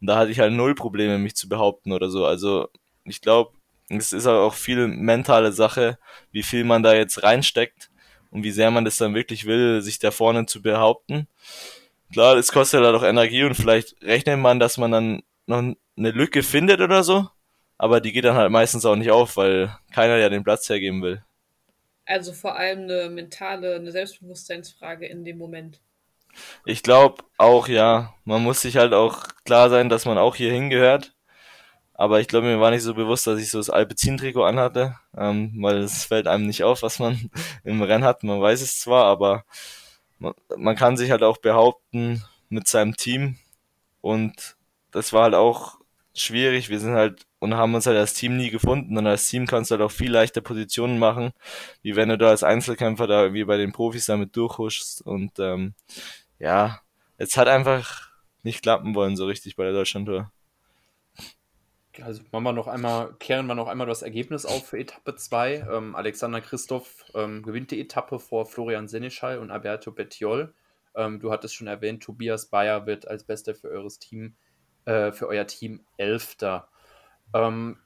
und da hatte ich halt null Probleme, mich zu behaupten oder so. Also ich glaube, es ist auch viel mentale Sache, wie viel man da jetzt reinsteckt und wie sehr man das dann wirklich will, sich da vorne zu behaupten. Klar, das kostet halt auch Energie und vielleicht rechnet man, dass man dann noch eine Lücke findet oder so, aber die geht dann halt meistens auch nicht auf, weil keiner ja den Platz hergeben will. Also vor allem eine mentale, eine Selbstbewusstseinsfrage in dem Moment. Ich glaube auch, ja. Man muss sich halt auch klar sein, dass man auch hier hingehört. Aber ich glaube, mir war nicht so bewusst, dass ich so das Alpecin-Trikot anhatte, ähm, weil es fällt einem nicht auf, was man im Rennen hat. Man weiß es zwar, aber man, man kann sich halt auch behaupten mit seinem Team. Und das war halt auch schwierig. Wir sind halt und haben uns halt als Team nie gefunden. Und als Team kannst du halt auch viel leichter Positionen machen, wie wenn du da als Einzelkämpfer da wie bei den Profis damit durchhuschst. Und ähm, ja, es hat einfach nicht klappen wollen so richtig bei der Deutschlandtour. Also machen wir noch einmal, kehren wir noch einmal das Ergebnis auf für Etappe 2. Ähm, Alexander Christoph ähm, gewinnt die Etappe vor Florian Seneschall und Alberto Bettiol. Ähm, du hattest schon erwähnt, Tobias Bayer wird als Bester für eures Team, äh, für euer Team Elfter. Ähm,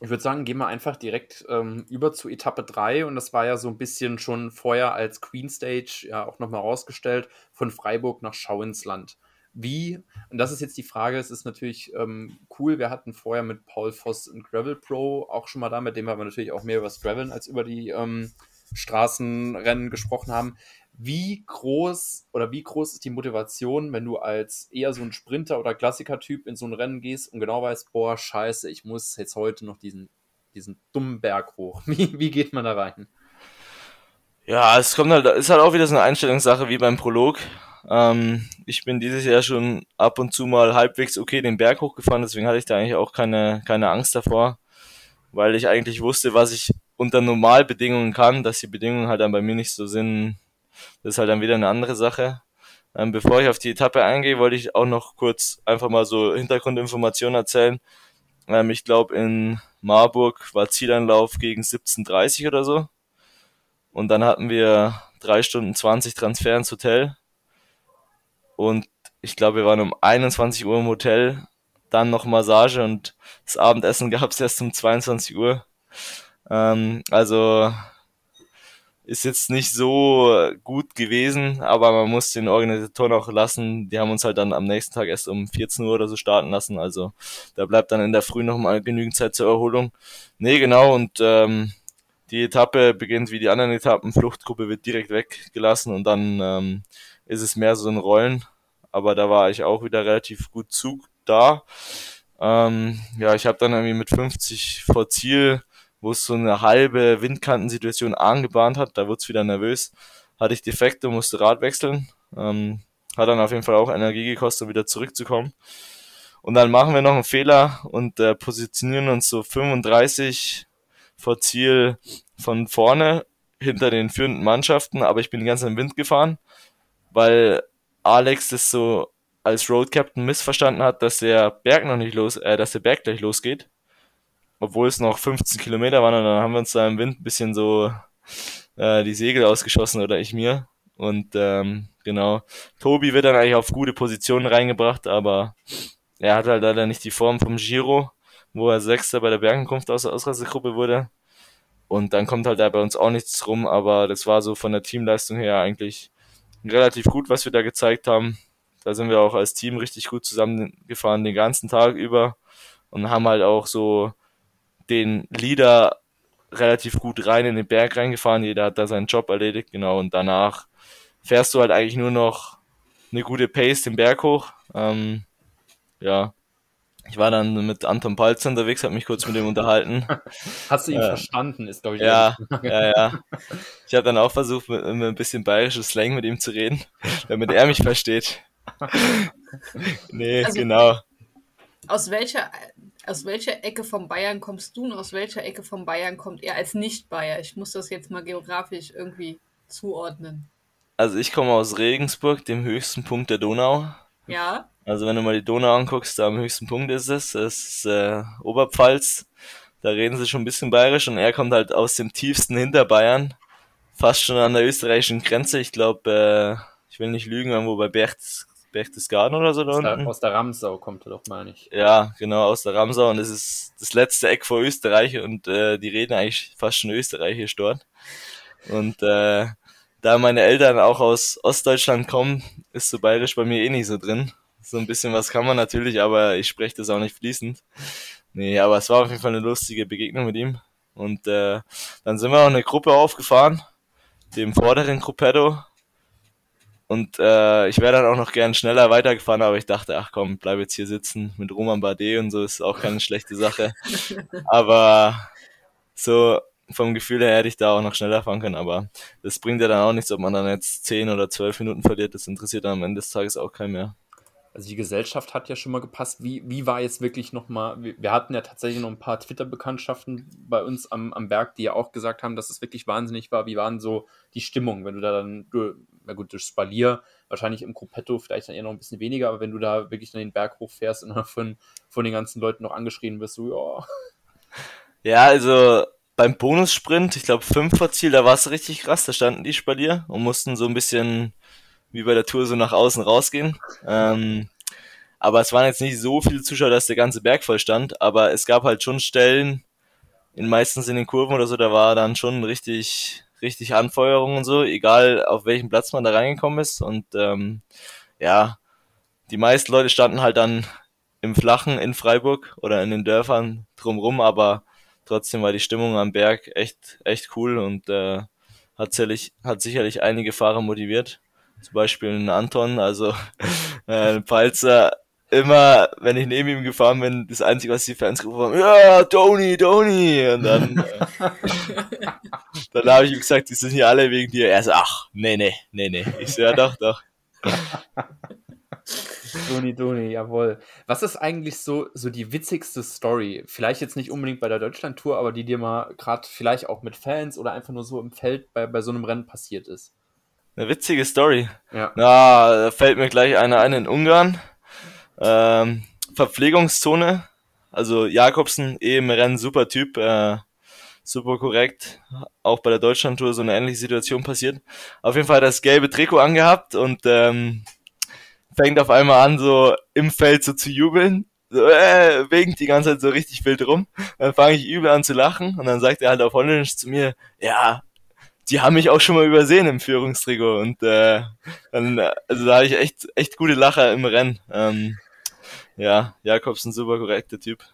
ich würde sagen, gehen wir einfach direkt ähm, über zu Etappe 3 und das war ja so ein bisschen schon vorher als Queen Stage ja auch nochmal rausgestellt, von Freiburg nach Schauinsland. Wie, und das ist jetzt die Frage, es ist natürlich ähm, cool, wir hatten vorher mit Paul Voss und Gravel Pro auch schon mal da, mit dem wir natürlich auch mehr über das Graveln als über die ähm, Straßenrennen gesprochen haben wie groß oder wie groß ist die Motivation, wenn du als eher so ein Sprinter oder Klassiker-Typ in so ein Rennen gehst und genau weißt, boah, scheiße, ich muss jetzt heute noch diesen, diesen dummen Berg hoch. Wie, wie geht man da rein? Ja, es kommt halt, ist halt auch wieder so eine Einstellungssache wie beim Prolog. Ähm, ich bin dieses Jahr schon ab und zu mal halbwegs okay den Berg hochgefahren, deswegen hatte ich da eigentlich auch keine, keine Angst davor, weil ich eigentlich wusste, was ich unter Normalbedingungen kann, dass die Bedingungen halt dann bei mir nicht so sind, das ist halt dann wieder eine andere Sache. Ähm, bevor ich auf die Etappe eingehe, wollte ich auch noch kurz einfach mal so Hintergrundinformationen erzählen. Ähm, ich glaube, in Marburg war Zielanlauf gegen 17.30 oder so. Und dann hatten wir drei Stunden 20 Transfer ins Hotel. Und ich glaube, wir waren um 21 Uhr im Hotel. Dann noch Massage und das Abendessen gab es erst um 22 Uhr. Ähm, also ist jetzt nicht so gut gewesen, aber man muss den Organisatoren auch lassen. Die haben uns halt dann am nächsten Tag erst um 14 Uhr oder so starten lassen. Also da bleibt dann in der Früh noch mal genügend Zeit zur Erholung. Nee, genau. Und ähm, die Etappe beginnt wie die anderen Etappen. Fluchtgruppe wird direkt weggelassen und dann ähm, ist es mehr so ein Rollen. Aber da war ich auch wieder relativ gut Zug da. Ähm, ja, ich habe dann irgendwie mit 50 vor Ziel wo es so eine halbe Windkantensituation angebahnt hat, da wurde es wieder nervös, hatte ich Defekte, musste Rad wechseln, ähm, hat dann auf jeden Fall auch Energie gekostet, wieder zurückzukommen. Und dann machen wir noch einen Fehler und äh, positionieren uns so 35 vor Ziel von vorne hinter den führenden Mannschaften, aber ich bin die ganze Zeit im Wind gefahren, weil Alex das so als Road Captain missverstanden hat, dass der Berg noch nicht los, äh, dass der Berg gleich losgeht obwohl es noch 15 Kilometer waren und dann haben wir uns da im Wind ein bisschen so äh, die Segel ausgeschossen oder ich mir. Und ähm, genau, Tobi wird dann eigentlich auf gute Positionen reingebracht, aber er hat halt leider nicht die Form vom Giro, wo er Sechster bei der Bergenkunft aus der Ausreißergruppe wurde. Und dann kommt halt da bei uns auch nichts rum, aber das war so von der Teamleistung her eigentlich relativ gut, was wir da gezeigt haben. da sind wir auch als Team richtig gut zusammengefahren den ganzen Tag über und haben halt auch so den Leader relativ gut rein in den Berg reingefahren. Jeder hat da seinen Job erledigt, genau. Und danach fährst du halt eigentlich nur noch eine gute Pace den Berg hoch. Ähm, ja, ich war dann mit Anton Palzer unterwegs, habe mich kurz mit ihm unterhalten. Hast du ihn äh, verstanden, ist glaube ich. Ja, ja, ja. Ich habe dann auch versucht, mit, mit ein bisschen bayerisches Slang mit ihm zu reden, damit er mich versteht. nee, also, genau. Aus welcher, aus welcher Ecke von Bayern kommst du und aus welcher Ecke von Bayern kommt er als Nicht-Bayer? Ich muss das jetzt mal geografisch irgendwie zuordnen. Also ich komme aus Regensburg, dem höchsten Punkt der Donau. Ja. Also wenn du mal die Donau anguckst, da am höchsten Punkt ist es. Das ist äh, Oberpfalz. Da reden sie schon ein bisschen bayerisch und er kommt halt aus dem tiefsten Hinterbayern. Fast schon an der österreichischen Grenze. Ich glaube, äh, ich will nicht lügen, irgendwo bei Bercht, Berchtesgaden oder so da unten. Aus der Ramsau kommt er doch, meine ich. Ja, genau, aus der Ramsau. Und das ist das letzte Eck vor Österreich und äh, die reden eigentlich fast schon österreichisch dort. Und äh, da meine Eltern auch aus Ostdeutschland kommen, ist so bayerisch bei mir eh nicht so drin. So ein bisschen was kann man natürlich, aber ich spreche das auch nicht fließend. Nee, aber es war auf jeden Fall eine lustige Begegnung mit ihm. Und äh, dann sind wir auch eine Gruppe aufgefahren, dem vorderen Gruppetto. Und äh, ich wäre dann auch noch gern schneller weitergefahren, aber ich dachte, ach komm, bleib jetzt hier sitzen mit Roman Bardet und so ist auch keine schlechte Sache. Aber so vom Gefühl her hätte ich da auch noch schneller fahren können, aber das bringt ja dann auch nichts, ob man dann jetzt 10 oder 12 Minuten verliert, das interessiert dann am Ende des Tages auch keinen mehr. Also die Gesellschaft hat ja schon mal gepasst. Wie, wie war jetzt wirklich nochmal, wir, wir hatten ja tatsächlich noch ein paar Twitter-Bekanntschaften bei uns am, am Berg, die ja auch gesagt haben, dass es wirklich wahnsinnig war. Wie waren so die Stimmung, wenn du da dann, du, na gut, durch Spalier, wahrscheinlich im Gruppetto vielleicht dann eher noch ein bisschen weniger, aber wenn du da wirklich dann den Berg hochfährst und dann von, von den ganzen Leuten noch angeschrien wirst, so, ja. Ja, also beim Bonussprint, ich glaube fünf vor Ziel, da war es richtig krass, da standen die Spalier und mussten so ein bisschen wie bei der Tour so nach außen rausgehen. Ähm, aber es waren jetzt nicht so viele Zuschauer, dass der ganze Berg voll stand, aber es gab halt schon Stellen, in meistens in den Kurven oder so, da war dann schon richtig, richtig Anfeuerung und so, egal auf welchen Platz man da reingekommen ist. Und ähm, ja, die meisten Leute standen halt dann im Flachen in Freiburg oder in den Dörfern drumrum, aber trotzdem war die Stimmung am Berg echt, echt cool und äh, hat, sicherlich, hat sicherlich einige Fahrer motiviert zum Beispiel ein Anton, also äh, Palzer, immer, wenn ich neben ihm gefahren bin, das Einzige, was die Fans gerufen haben, ja, Tony, Tony! Und dann, äh, dann habe ich ihm gesagt, die sind hier alle wegen dir. Er so, ach, nee, nee, nee, nee. Ich so, ja, doch, doch. Toni, Toni, jawohl. Was ist eigentlich so, so die witzigste Story? Vielleicht jetzt nicht unbedingt bei der Deutschland-Tour, aber die dir mal gerade vielleicht auch mit Fans oder einfach nur so im Feld bei, bei so einem Rennen passiert ist? Eine witzige Story. Ja. Na, da fällt mir gleich einer ein in Ungarn. Ähm, Verpflegungszone. Also Jakobsen, eh im Rennen super Typ, äh, super korrekt. Auch bei der Deutschlandtour so eine ähnliche Situation passiert. Auf jeden Fall das gelbe Trikot angehabt und ähm, fängt auf einmal an, so im Feld so zu jubeln. So, äh, winkt die ganze Zeit so richtig wild rum. Dann fange ich übel an zu lachen und dann sagt er halt auf Holländisch zu mir, ja, die haben mich auch schon mal übersehen im Führungstrikot und äh, dann, also da hatte ich echt, echt gute Lacher im Rennen. Ähm, ja, Jakobs ein super korrekter Typ.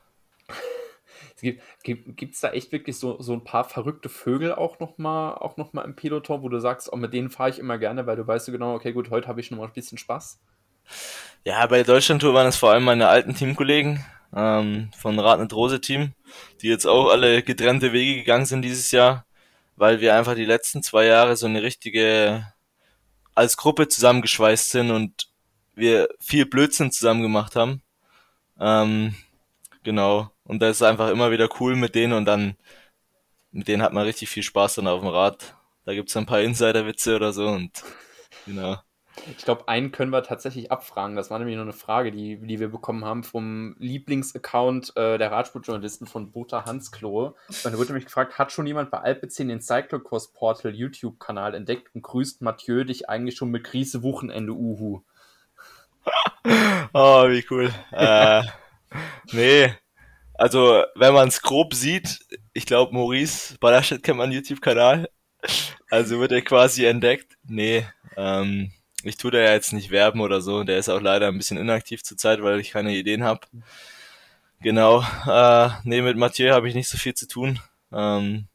Gibt es da echt wirklich so, so ein paar verrückte Vögel auch nochmal auch noch im Peloton, wo du sagst, oh, mit denen fahre ich immer gerne, weil du weißt du genau, okay, gut, heute habe ich noch mal ein bisschen Spaß? Ja, bei der Deutschlandtour waren es vor allem meine alten Teamkollegen ähm, von Radnet Rose Team, die jetzt auch alle getrennte Wege gegangen sind dieses Jahr weil wir einfach die letzten zwei Jahre so eine richtige als Gruppe zusammengeschweißt sind und wir viel Blödsinn zusammen gemacht haben. Ähm, genau. Und das ist einfach immer wieder cool mit denen und dann mit denen hat man richtig viel Spaß dann auf dem Rad. Da gibt's ein paar Insider-Witze oder so und genau. Ich glaube, einen können wir tatsächlich abfragen. Das war nämlich noch eine Frage, die, die wir bekommen haben vom Lieblingsaccount äh, der Radsportjournalisten von Bota Hansklo. Und da wurde nämlich gefragt, hat schon jemand bei Alpecin den Cyclocross Portal YouTube-Kanal entdeckt und grüßt Mathieu dich eigentlich schon mit Krise Wochenende Uhu? oh, wie cool. äh, nee, also wenn man es grob sieht, ich glaube Maurice Balaschet kennt man YouTube-Kanal. Also wird er quasi entdeckt. Nee, ähm, ich tue da ja jetzt nicht werben oder so. Der ist auch leider ein bisschen inaktiv zurzeit, weil ich keine Ideen habe. Genau. Äh, nee, mit Mathieu habe ich nicht so viel zu tun. Ähm,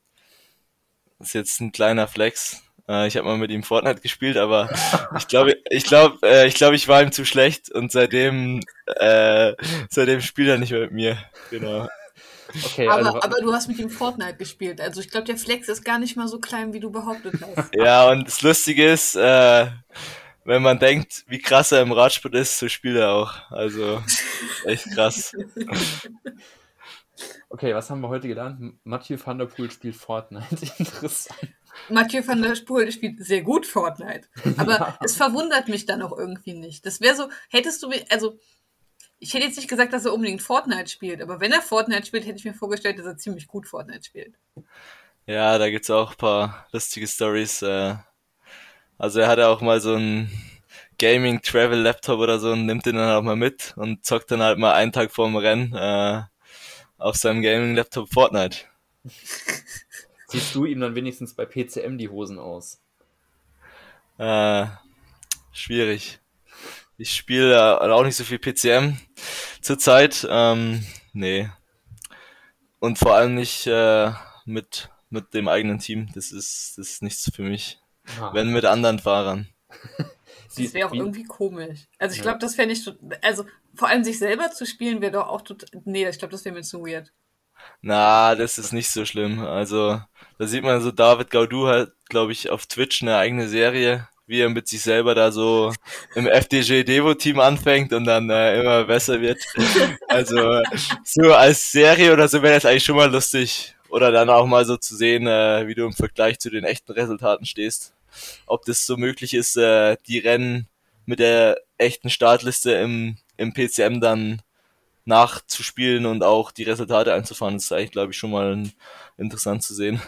ist jetzt ein kleiner Flex. Äh, ich habe mal mit ihm Fortnite gespielt, aber ich glaube, ich glaube, äh, ich glaube, ich war ihm zu schlecht und seitdem, äh, seitdem spielt er nicht mehr mit mir. Genau. Okay, aber, also, aber du hast mit ihm Fortnite gespielt. Also ich glaube, der Flex ist gar nicht mal so klein, wie du behauptet hast. Ja, und das Lustige ist, äh, wenn man denkt, wie krass er im Radsport ist, so spielt er auch. Also echt krass. Okay, was haben wir heute gelernt? Mathieu van der Poel spielt Fortnite. Interessant. Mathieu van der Poel spielt sehr gut Fortnite. Aber ja. es verwundert mich dann auch irgendwie nicht. Das wäre so, hättest du mir, also ich hätte jetzt nicht gesagt, dass er unbedingt Fortnite spielt, aber wenn er Fortnite spielt, hätte ich mir vorgestellt, dass er ziemlich gut Fortnite spielt. Ja, da gibt es auch ein paar lustige Stories. Äh, also er hatte auch mal so ein Gaming Travel Laptop oder so und nimmt den dann auch mal mit und zockt dann halt mal einen Tag vorm Rennen äh, auf seinem Gaming Laptop Fortnite. Ziehst du ihm dann wenigstens bei PCM die Hosen aus? Äh, schwierig. Ich spiele auch nicht so viel PCM zurzeit. Ähm, nee. Und vor allem nicht äh, mit, mit dem eigenen Team. Das ist, das ist nichts für mich. Ah. Wenn mit anderen Fahrern. Das wäre auch irgendwie komisch. Also ich glaube, das wäre nicht so. Also vor allem sich selber zu spielen wäre doch auch total. Nee, ich glaube, das wäre mir zu weird. Na, das ist nicht so schlimm. Also da sieht man so, David Gaudu hat, glaube ich, auf Twitch eine eigene Serie wie er mit sich selber da so im FDG Devo Team anfängt und dann äh, immer besser wird. Also so als Serie oder so wäre das eigentlich schon mal lustig. Oder dann auch mal so zu sehen, äh, wie du im Vergleich zu den echten Resultaten stehst. Ob das so möglich ist, äh, die Rennen mit der echten Startliste im, im PCM dann nachzuspielen und auch die Resultate einzufahren, das ist eigentlich, glaube ich, schon mal interessant zu sehen.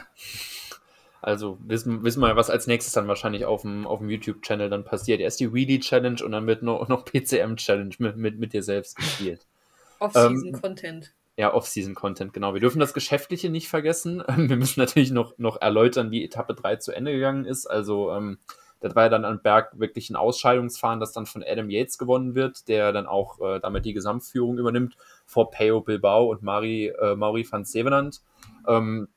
Also wissen, wissen wir, was als nächstes dann wahrscheinlich auf dem, auf dem YouTube-Channel dann passiert. Erst die Wheelie Challenge und dann wird noch, noch PCM Challenge mit, mit, mit dir selbst gespielt. Off-Season-Content. Ähm, ja, Off-Season-Content, genau. Wir dürfen das Geschäftliche nicht vergessen. Wir müssen natürlich noch, noch erläutern, wie Etappe 3 zu Ende gegangen ist. Also, ähm, das war ja dann an Berg wirklich ein Ausscheidungsfahren, das dann von Adam Yates gewonnen wird, der dann auch äh, damit die Gesamtführung übernimmt vor Peo Bilbao und Mari, äh, Mauri van Sevenand. Ähm,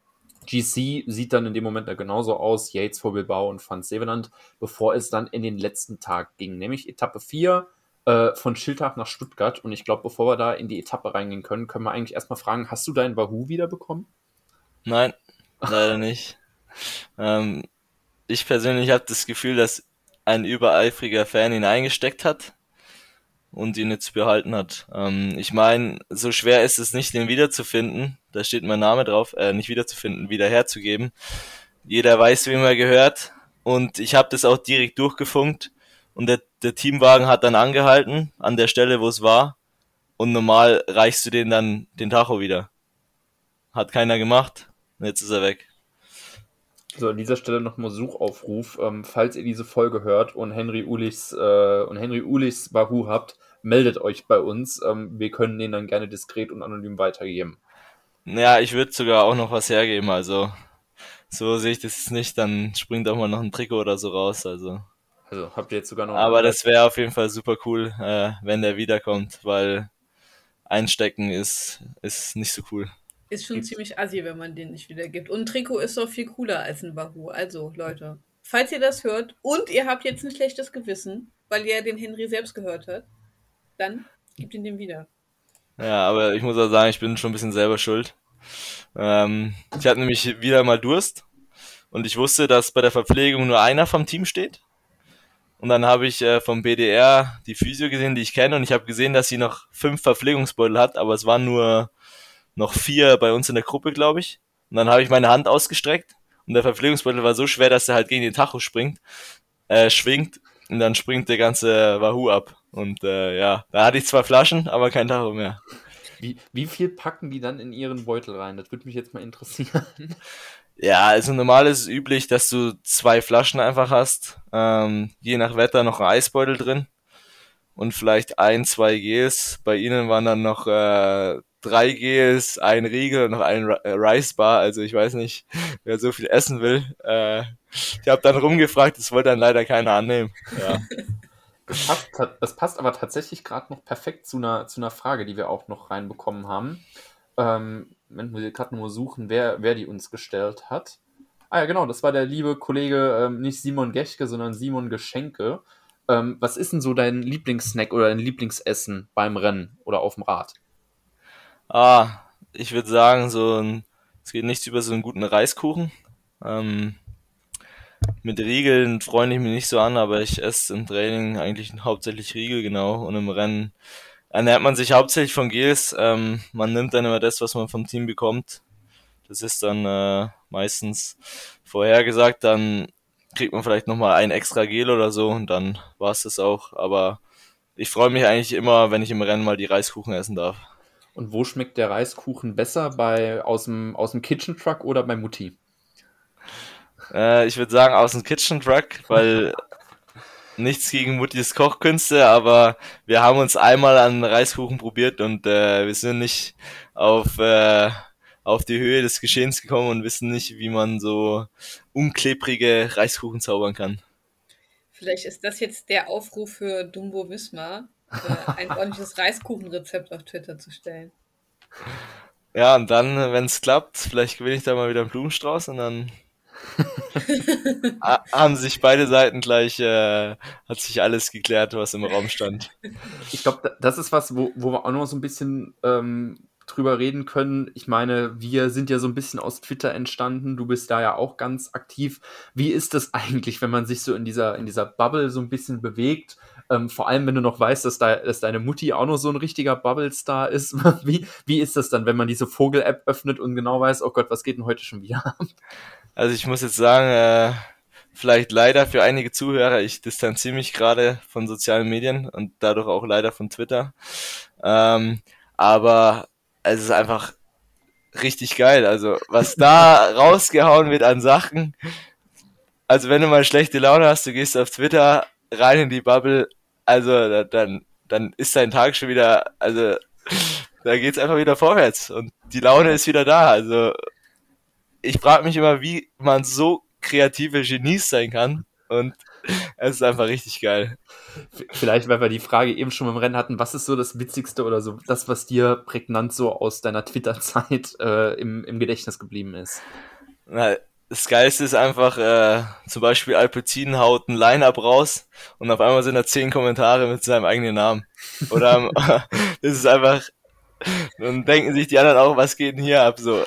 GC sieht dann in dem Moment genauso aus, Yates vor Bilbao und Van Sevenand, bevor es dann in den letzten Tag ging, nämlich Etappe 4 äh, von Schiltach nach Stuttgart. Und ich glaube, bevor wir da in die Etappe reingehen können, können wir eigentlich erstmal fragen, hast du deinen Wahoo wiederbekommen? Nein, leider nicht. Ähm, ich persönlich habe das Gefühl, dass ein übereifriger Fan ihn eingesteckt hat und ihn jetzt behalten hat. Ähm, ich meine, so schwer ist es nicht, den wiederzufinden. Da steht mein Name drauf, äh, nicht wiederzufinden, wiederherzugeben. Jeder weiß, wem er gehört. Und ich habe das auch direkt durchgefunkt. Und der, der Teamwagen hat dann angehalten an der Stelle, wo es war. Und normal reichst du den dann den Tacho wieder. Hat keiner gemacht. Und jetzt ist er weg. So, an dieser Stelle nochmal Suchaufruf. Ähm, falls ihr diese Folge hört und Henry Ulichs äh, und Henry Ulichs Wahoo habt, meldet euch bei uns. Ähm, wir können den dann gerne diskret und anonym weitergeben. Ja, ich würde sogar auch noch was hergeben, also so sehe ich das nicht, dann springt auch mal noch ein Trikot oder so raus, also. Also habt ihr jetzt sogar noch. Aber das wäre auf jeden Fall super cool, äh, wenn der wiederkommt, weil einstecken ist, ist nicht so cool. Ist schon Gibt's. ziemlich assi, wenn man den nicht wiedergibt. Und ein Trikot ist doch viel cooler als ein Wahoo. Also, Leute, falls ihr das hört und ihr habt jetzt ein schlechtes Gewissen, weil ihr den Henry selbst gehört habt, dann gebt ihn dem wieder. Ja, aber ich muss auch sagen, ich bin schon ein bisschen selber schuld. Ähm, ich hatte nämlich wieder mal Durst und ich wusste, dass bei der Verpflegung nur einer vom Team steht. Und dann habe ich äh, vom BDR die Physio gesehen, die ich kenne, und ich habe gesehen, dass sie noch fünf Verpflegungsbeutel hat, aber es waren nur noch vier bei uns in der Gruppe, glaube ich. Und dann habe ich meine Hand ausgestreckt und der Verpflegungsbeutel war so schwer, dass er halt gegen den Tacho springt, äh, schwingt und dann springt der ganze Wahoo ab. Und äh, ja, da hatte ich zwei Flaschen, aber kein Tacho mehr. Wie, wie viel packen die dann in ihren Beutel rein? Das würde mich jetzt mal interessieren. Ja, also normal ist es üblich, dass du zwei Flaschen einfach hast. Ähm, je nach Wetter noch ein Eisbeutel drin und vielleicht ein, zwei Gels. Bei ihnen waren dann noch äh, drei Gels, ein Riegel und noch ein äh, Rice Bar. Also ich weiß nicht, wer so viel essen will. Äh, ich habe dann rumgefragt, das wollte dann leider keiner annehmen. Ja. Das passt, das passt aber tatsächlich gerade noch perfekt zu einer, zu einer Frage, die wir auch noch reinbekommen haben. Ähm, wenn wir gerade nur suchen, wer, wer die uns gestellt hat. Ah ja, genau, das war der liebe Kollege, ähm, nicht Simon Gechke, sondern Simon Geschenke. Ähm, was ist denn so dein Lieblingssnack oder dein Lieblingsessen beim Rennen oder auf dem Rad? Ah, ich würde sagen, so ein, es geht nichts über so einen guten Reiskuchen. Ähm, mit Riegeln freue ich mich nicht so an, aber ich esse im Training eigentlich hauptsächlich Riegel, genau. Und im Rennen ernährt man sich hauptsächlich von Gels. Ähm, man nimmt dann immer das, was man vom Team bekommt. Das ist dann äh, meistens vorhergesagt. Dann kriegt man vielleicht nochmal ein extra Gel oder so und dann war es das auch. Aber ich freue mich eigentlich immer, wenn ich im Rennen mal die Reiskuchen essen darf. Und wo schmeckt der Reiskuchen besser? Bei aus dem, aus dem Kitchen Truck oder bei Mutti? Äh, ich würde sagen aus dem Kitchen Truck, weil nichts gegen Muttis Kochkünste, aber wir haben uns einmal an Reiskuchen probiert und äh, wir sind nicht auf, äh, auf die Höhe des Geschehens gekommen und wissen nicht, wie man so unklebrige Reiskuchen zaubern kann. Vielleicht ist das jetzt der Aufruf für Dumbo Wismar, äh, ein ordentliches Reiskuchenrezept auf Twitter zu stellen. Ja, und dann, wenn es klappt, vielleicht gewinne ich da mal wieder einen Blumenstrauß und dann haben sich beide Seiten gleich, äh, hat sich alles geklärt, was im Raum stand. Ich glaube, das ist was, wo, wo wir auch noch so ein bisschen ähm, drüber reden können. Ich meine, wir sind ja so ein bisschen aus Twitter entstanden. Du bist da ja auch ganz aktiv. Wie ist das eigentlich, wenn man sich so in dieser, in dieser Bubble so ein bisschen bewegt? Ähm, vor allem, wenn du noch weißt, dass, da, dass deine Mutti auch noch so ein richtiger Bubble-Star ist. wie, wie ist das dann, wenn man diese Vogel-App öffnet und genau weiß, oh Gott, was geht denn heute schon wieder ab? Also ich muss jetzt sagen, äh, vielleicht leider für einige Zuhörer, ich distanziere mich gerade von sozialen Medien und dadurch auch leider von Twitter. Ähm, aber es ist einfach richtig geil. Also was da rausgehauen wird an Sachen. Also wenn du mal schlechte Laune hast, du gehst auf Twitter rein in die Bubble. Also dann dann ist dein Tag schon wieder. Also da geht's einfach wieder vorwärts und die Laune ist wieder da. Also ich frage mich immer, wie man so kreative Genies sein kann. Und es ist einfach richtig geil. Vielleicht, weil wir die Frage eben schon im Rennen hatten, was ist so das Witzigste oder so das, was dir prägnant so aus deiner Twitter-Zeit äh, im, im Gedächtnis geblieben ist? Na, das Geilste ist einfach, äh, zum Beispiel Alpecin haut ein Line-Up raus und auf einmal sind da zehn Kommentare mit seinem eigenen Namen. Oder das ist einfach, dann denken sich die anderen auch, was geht denn hier ab? So,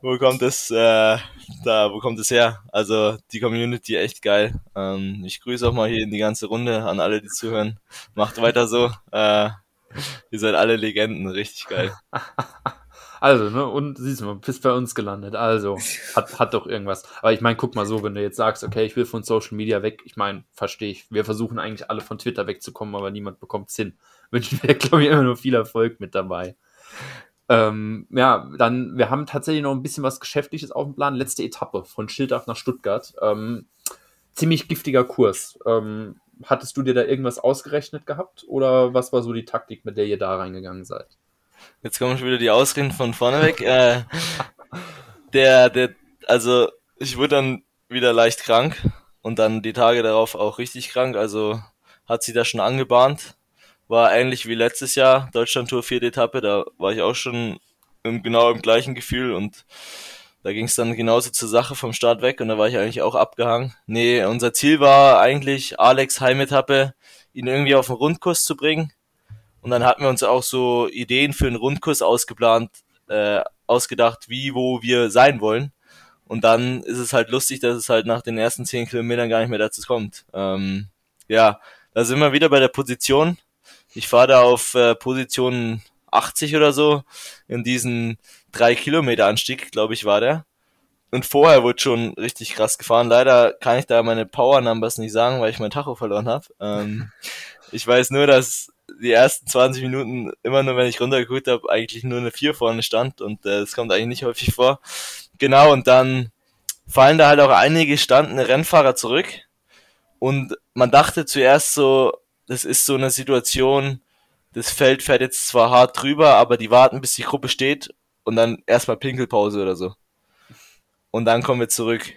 wo kommt das, äh, da, wo kommt es her? Also die Community echt geil. Ähm, ich grüße auch mal hier in die ganze Runde an alle, die zuhören. Macht weiter so. Äh, ihr seid alle Legenden, richtig geil. Also, ne, und siehst du, bist bei uns gelandet. Also, hat, hat doch irgendwas. Aber ich meine, guck mal so, wenn du jetzt sagst, okay, ich will von Social Media weg, ich meine, verstehe ich. Wir versuchen eigentlich alle von Twitter wegzukommen, aber niemand bekommt es hin. Wünschen wir, glaube ich, immer nur viel Erfolg mit dabei. Ähm, ja, dann, wir haben tatsächlich noch ein bisschen was Geschäftliches auf dem Plan. Letzte Etappe von Schildach nach Stuttgart. Ähm, ziemlich giftiger Kurs. Ähm, hattest du dir da irgendwas ausgerechnet gehabt oder was war so die Taktik, mit der ihr da reingegangen seid? Jetzt kommen schon wieder die Ausreden von vorne weg. äh, der, der, also ich wurde dann wieder leicht krank und dann die Tage darauf auch richtig krank. Also hat sie da schon angebahnt war ähnlich wie letztes Jahr, Deutschland Tour vierte Etappe, da war ich auch schon im, genau im gleichen Gefühl und da ging es dann genauso zur Sache vom Start weg und da war ich eigentlich auch abgehangen. Nee, unser Ziel war eigentlich, Alex Heimetappe, ihn irgendwie auf den Rundkurs zu bringen. Und dann hatten wir uns auch so Ideen für einen Rundkurs ausgeplant, äh, ausgedacht, wie, wo wir sein wollen. Und dann ist es halt lustig, dass es halt nach den ersten zehn Kilometern gar nicht mehr dazu kommt. Ähm, ja, da sind wir wieder bei der Position. Ich fahre da auf äh, Position 80 oder so in diesen drei Kilometer Anstieg, glaube ich, war der. Und vorher wurde schon richtig krass gefahren. Leider kann ich da meine Power Numbers nicht sagen, weil ich mein Tacho verloren habe. Ähm, ich weiß nur, dass die ersten 20 Minuten immer nur, wenn ich runtergeguckt habe, eigentlich nur eine 4 vorne stand und äh, das kommt eigentlich nicht häufig vor. Genau, und dann fallen da halt auch einige standene Rennfahrer zurück. Und man dachte zuerst so, das ist so eine Situation, das Feld fährt jetzt zwar hart drüber, aber die warten, bis die Gruppe steht und dann erstmal Pinkelpause oder so. Und dann kommen wir zurück.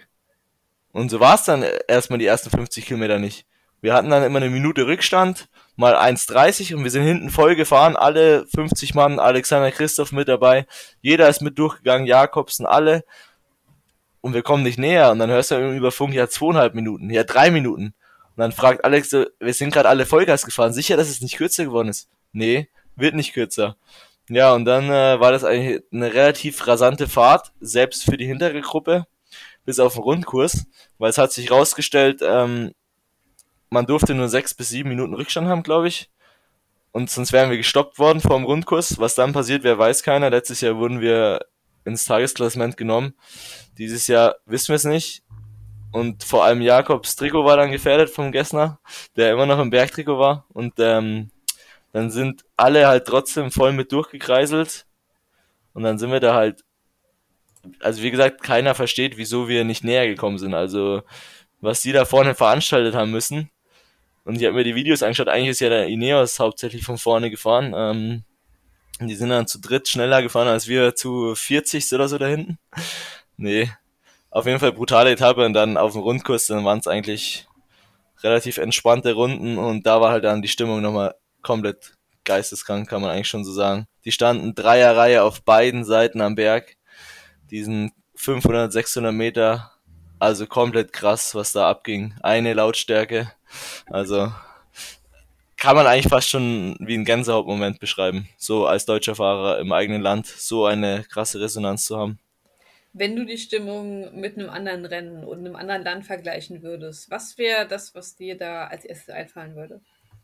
Und so war es dann erstmal die ersten 50 Kilometer nicht. Wir hatten dann immer eine Minute Rückstand, mal 1,30 und wir sind hinten voll gefahren, alle 50 Mann, Alexander Christoph mit dabei, jeder ist mit durchgegangen, Jakobsen, alle. Und wir kommen nicht näher und dann hörst du über Funk, ja zweieinhalb Minuten, ja drei Minuten. Und dann fragt Alex, wir sind gerade alle Vollgas gefahren, sicher, dass es nicht kürzer geworden ist? Nee, wird nicht kürzer. Ja, und dann äh, war das eigentlich eine relativ rasante Fahrt, selbst für die hintere Gruppe, bis auf den Rundkurs, weil es hat sich rausgestellt, ähm, man durfte nur sechs bis sieben Minuten Rückstand haben, glaube ich. Und sonst wären wir gestoppt worden vor dem Rundkurs. Was dann passiert, wer weiß keiner. Letztes Jahr wurden wir ins Tagesklassement genommen. Dieses Jahr wissen wir es nicht. Und vor allem Jakobs Trikot war dann gefährdet vom Gessner, der immer noch im Bergtrikot war. Und ähm, dann sind alle halt trotzdem voll mit durchgekreiselt. Und dann sind wir da halt, also wie gesagt, keiner versteht, wieso wir nicht näher gekommen sind. Also was die da vorne veranstaltet haben müssen. Und ich habe mir die Videos angeschaut, eigentlich ist ja der Ineos hauptsächlich von vorne gefahren. Ähm, die sind dann zu dritt schneller gefahren als wir zu 40 oder so da hinten. Nee. Auf jeden Fall brutale Etappe und dann auf dem Rundkurs, dann waren es eigentlich relativ entspannte Runden und da war halt dann die Stimmung nochmal komplett geisteskrank, kann man eigentlich schon so sagen. Die standen Dreierreihe auf beiden Seiten am Berg, diesen 500, 600 Meter, also komplett krass, was da abging. Eine Lautstärke, also kann man eigentlich fast schon wie ein Gänsehautmoment beschreiben, so als deutscher Fahrer im eigenen Land so eine krasse Resonanz zu haben. Wenn du die Stimmung mit einem anderen Rennen und einem anderen Land vergleichen würdest, was wäre das, was dir da als erstes einfallen würde?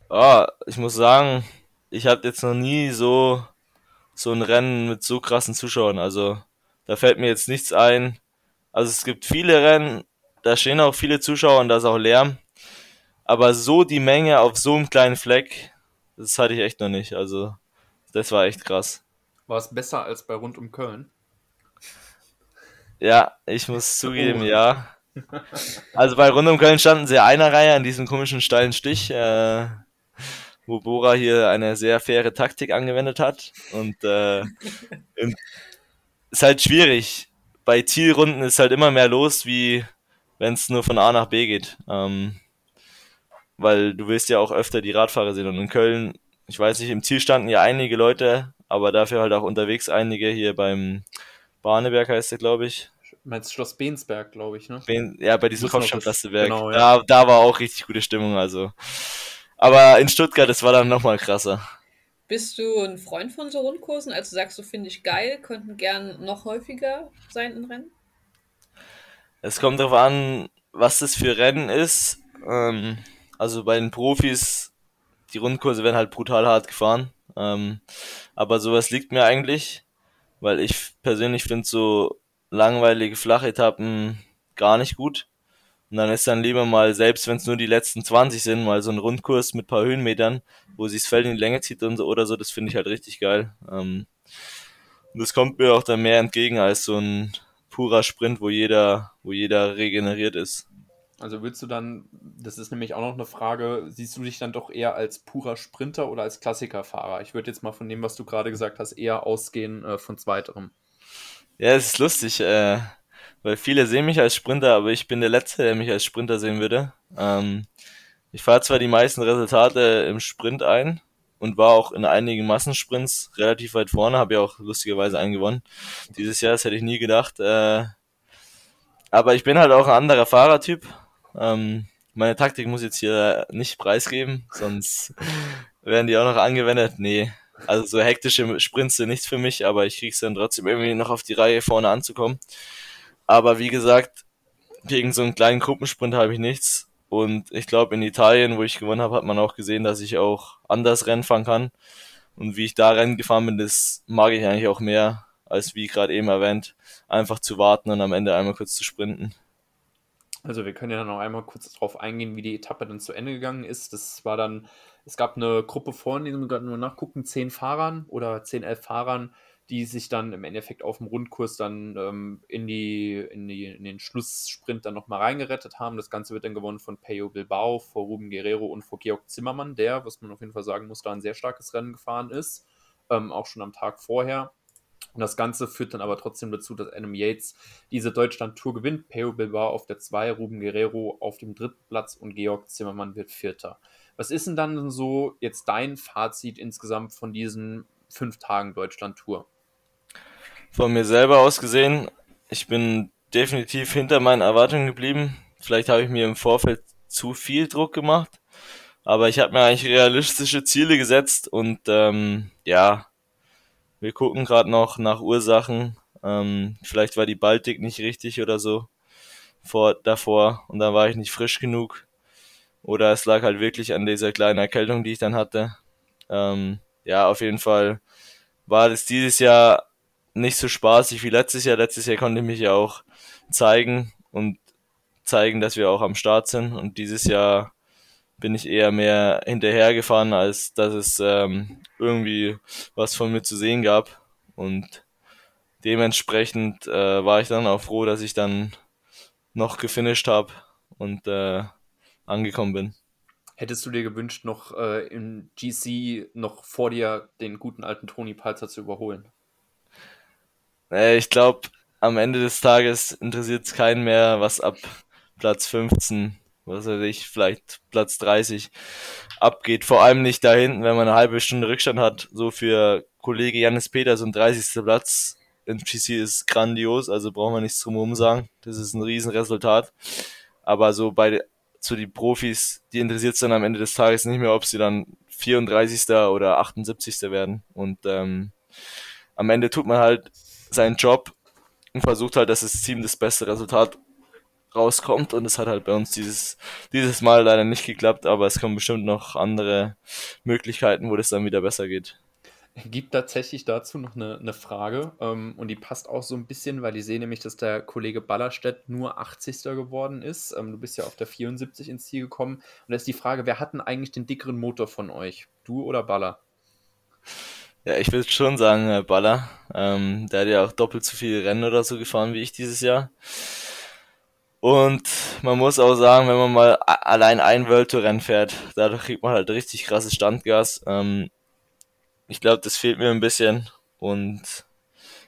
Ah, ich muss sagen, ich hatte jetzt noch nie so, so ein Rennen mit so krassen Zuschauern. Also da fällt mir jetzt nichts ein. Also es gibt viele Rennen, da stehen auch viele Zuschauer und da ist auch Lärm. Aber so die Menge auf so einem kleinen Fleck, das hatte ich echt noch nicht. Also das war echt krass. War es besser als bei Rund um Köln? Ja, ich muss zugeben, oh. ja. Also bei Rund um Köln standen sie einer Reihe an diesem komischen steilen Stich. Äh, wo Bora hier eine sehr faire Taktik angewendet hat. Und äh, ist halt schwierig. Bei Zielrunden ist halt immer mehr los, wie wenn es nur von A nach B geht. Ähm, weil du willst ja auch öfter die Radfahrer sehen. Und in Köln, ich weiß nicht, im Ziel standen ja einige Leute, aber dafür halt auch unterwegs einige hier beim Barneberg heißt der, glaube ich. Meinst Schloss Bensberg, glaube ich, ne? Ben, ja, bei diesem Kopfsteinplastikwerk. Genau, ja. da, da war auch richtig gute Stimmung, also aber in Stuttgart, das war dann nochmal krasser. Bist du ein Freund von so Rundkursen? Also sagst du, finde ich geil, könnten gern noch häufiger sein in Rennen? Es kommt darauf an, was das für Rennen ist. Ähm, also bei den Profis, die Rundkurse werden halt brutal hart gefahren. Ähm, aber sowas liegt mir eigentlich, weil ich persönlich finde so langweilige Flachetappen gar nicht gut. Und dann ist dann lieber mal, selbst wenn es nur die letzten 20 sind, mal so ein Rundkurs mit paar Höhenmetern, wo sich das Feld in die Länge zieht und so, oder so, das finde ich halt richtig geil. Ähm, und das kommt mir auch dann mehr entgegen als so ein purer Sprint, wo jeder, wo jeder regeneriert ist. Also willst du dann, das ist nämlich auch noch eine Frage, siehst du dich dann doch eher als purer Sprinter oder als Klassikerfahrer? Ich würde jetzt mal von dem, was du gerade gesagt hast, eher ausgehen äh, von zweiterem. Ja, es ist lustig. Äh, weil viele sehen mich als Sprinter, aber ich bin der Letzte, der mich als Sprinter sehen würde. Ähm, ich fahre zwar die meisten Resultate im Sprint ein und war auch in einigen Massensprints relativ weit vorne, habe ja auch lustigerweise einen gewonnen. Dieses Jahr, das hätte ich nie gedacht. Äh, aber ich bin halt auch ein anderer Fahrertyp. Ähm, meine Taktik muss jetzt hier nicht preisgeben, sonst werden die auch noch angewendet. Nee, also so hektische Sprints sind nichts für mich, aber ich krieg's dann trotzdem irgendwie noch auf die Reihe vorne anzukommen. Aber wie gesagt, gegen so einen kleinen Gruppensprint habe ich nichts. Und ich glaube, in Italien, wo ich gewonnen habe, hat man auch gesehen, dass ich auch anders Rennen fahren kann. Und wie ich da Rennen gefahren bin, das mag ich eigentlich auch mehr, als wie gerade eben erwähnt, einfach zu warten und am Ende einmal kurz zu sprinten. Also wir können ja noch einmal kurz darauf eingehen, wie die Etappe dann zu Ende gegangen ist. Das war dann, es gab eine Gruppe vorne, die wir gerade nur nachgucken, zehn Fahrern oder zehn, elf Fahrern, die sich dann im Endeffekt auf dem Rundkurs dann ähm, in, die, in, die, in den Schlusssprint dann nochmal reingerettet haben. Das Ganze wird dann gewonnen von Peyo Bilbao vor Ruben Guerrero und vor Georg Zimmermann, der, was man auf jeden Fall sagen muss, da ein sehr starkes Rennen gefahren ist, ähm, auch schon am Tag vorher. Und das Ganze führt dann aber trotzdem dazu, dass Adam Yates diese Deutschland-Tour gewinnt. Peo Bilbao auf der 2, Ruben Guerrero auf dem dritten Platz und Georg Zimmermann wird Vierter. Was ist denn dann so jetzt dein Fazit insgesamt von diesen fünf Tagen Deutschland-Tour? Von mir selber aus gesehen, ich bin definitiv hinter meinen Erwartungen geblieben. Vielleicht habe ich mir im Vorfeld zu viel Druck gemacht, aber ich habe mir eigentlich realistische Ziele gesetzt und ähm, ja, wir gucken gerade noch nach Ursachen. Ähm, vielleicht war die Baltik nicht richtig oder so vor davor und dann war ich nicht frisch genug. Oder es lag halt wirklich an dieser kleinen Erkältung, die ich dann hatte. Ähm, ja, auf jeden Fall war das dieses Jahr nicht so spaßig wie letztes Jahr. Letztes Jahr konnte ich mich ja auch zeigen und zeigen, dass wir auch am Start sind. Und dieses Jahr bin ich eher mehr hinterhergefahren, als dass es ähm, irgendwie was von mir zu sehen gab. Und dementsprechend äh, war ich dann auch froh, dass ich dann noch gefinisht habe und äh, angekommen bin. Hättest du dir gewünscht, noch äh, im GC noch vor dir den guten alten Toni Palzer zu überholen? Äh, ich glaube, am Ende des Tages interessiert es keinen mehr, was ab Platz 15 was weiß ich, vielleicht Platz 30 abgeht. Vor allem nicht da hinten, wenn man eine halbe Stunde Rückstand hat. So für Kollege Janis Peters und 30. Platz im GC ist grandios, also brauchen wir nichts drum sagen. Das ist ein Riesenresultat. Aber so bei zu die Profis, die interessiert es dann am Ende des Tages nicht mehr, ob sie dann 34. oder 78. werden. Und ähm, am Ende tut man halt seinen Job und versucht halt, dass das Team das beste Resultat rauskommt und es hat halt bei uns dieses, dieses Mal leider nicht geklappt, aber es kommen bestimmt noch andere Möglichkeiten, wo das dann wieder besser geht. Gibt tatsächlich dazu noch eine, eine Frage ähm, und die passt auch so ein bisschen, weil ich sehe nämlich, dass der Kollege Ballerstedt nur 80. geworden ist. Ähm, du bist ja auf der 74 ins Ziel gekommen und da ist die Frage, wer hat denn eigentlich den dickeren Motor von euch? Du oder Baller? Ja, ich würde schon sagen, äh, Baller. Ähm, der hat ja auch doppelt so viele Rennen oder so gefahren wie ich dieses Jahr. Und man muss auch sagen, wenn man mal allein ein World Tour Rennen fährt, dadurch kriegt man halt richtig krasses Standgas. Ähm, ich glaube, das fehlt mir ein bisschen und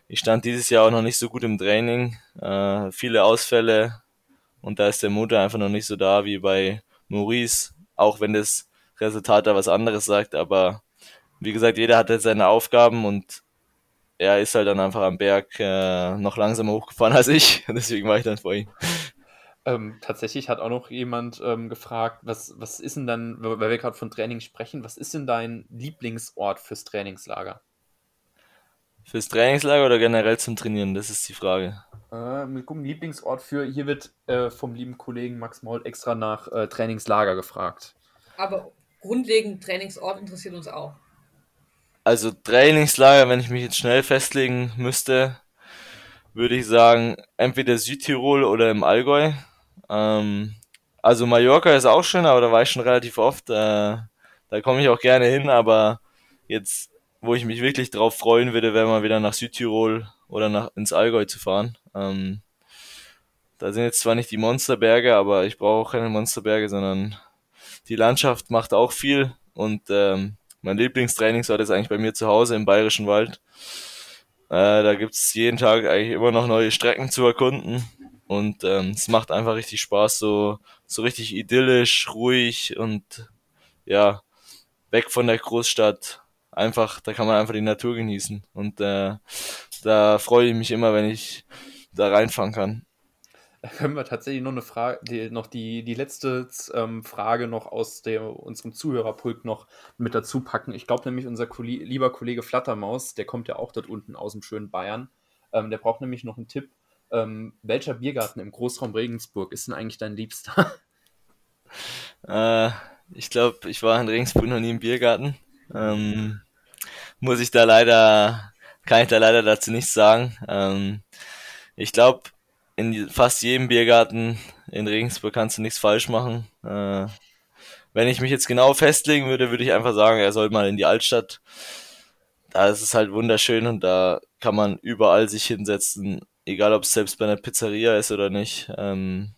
ich stand dieses Jahr auch noch nicht so gut im Training. Äh, viele Ausfälle und da ist der Motor einfach noch nicht so da wie bei Maurice, auch wenn das Resultat da was anderes sagt, aber wie gesagt, jeder hat jetzt seine Aufgaben und er ist halt dann einfach am Berg äh, noch langsamer hochgefahren als ich, deswegen war ich dann vor ihm. Ähm, tatsächlich hat auch noch jemand ähm, gefragt, was, was ist denn dann, weil wir gerade von Training sprechen, was ist denn dein Lieblingsort fürs Trainingslager? Fürs Trainingslager oder generell zum Trainieren? Das ist die Frage. Äh, wir gucken, Lieblingsort für, hier wird äh, vom lieben Kollegen Max Maul extra nach äh, Trainingslager gefragt. Aber grundlegend Trainingsort interessiert uns auch. Also Trainingslager, wenn ich mich jetzt schnell festlegen müsste, würde ich sagen, entweder Südtirol oder im Allgäu. Ähm, also Mallorca ist auch schön, aber da war ich schon relativ oft. Äh, da komme ich auch gerne hin, aber jetzt, wo ich mich wirklich drauf freuen würde, wäre mal wieder nach Südtirol oder nach, ins Allgäu zu fahren. Ähm, da sind jetzt zwar nicht die Monsterberge, aber ich brauche auch keine Monsterberge, sondern die Landschaft macht auch viel und ähm, mein Lieblingstrainingsort ist eigentlich bei mir zu Hause im Bayerischen Wald. Äh, da gibt's jeden Tag eigentlich immer noch neue Strecken zu erkunden. Und ähm, es macht einfach richtig Spaß, so, so richtig idyllisch, ruhig und ja, weg von der Großstadt. Einfach, da kann man einfach die Natur genießen. Und äh, da freue ich mich immer, wenn ich da reinfahren kann können wir tatsächlich noch eine Frage, die, noch die, die letzte ähm, Frage noch aus der, unserem Zuhörerpult noch mit dazu packen. Ich glaube nämlich, unser Kollege, lieber Kollege Flattermaus, der kommt ja auch dort unten aus dem schönen Bayern, ähm, der braucht nämlich noch einen Tipp. Ähm, welcher Biergarten im Großraum Regensburg ist denn eigentlich dein Liebster? Äh, ich glaube, ich war in Regensburg noch nie im Biergarten. Ähm, muss ich da leider, kann ich da leider dazu nichts sagen. Ähm, ich glaube, in fast jedem Biergarten in Regensburg kannst du nichts falsch machen. Äh, wenn ich mich jetzt genau festlegen würde, würde ich einfach sagen, er soll mal in die Altstadt. Da ist es halt wunderschön und da kann man überall sich hinsetzen, egal ob es selbst bei einer Pizzeria ist oder nicht. Ähm,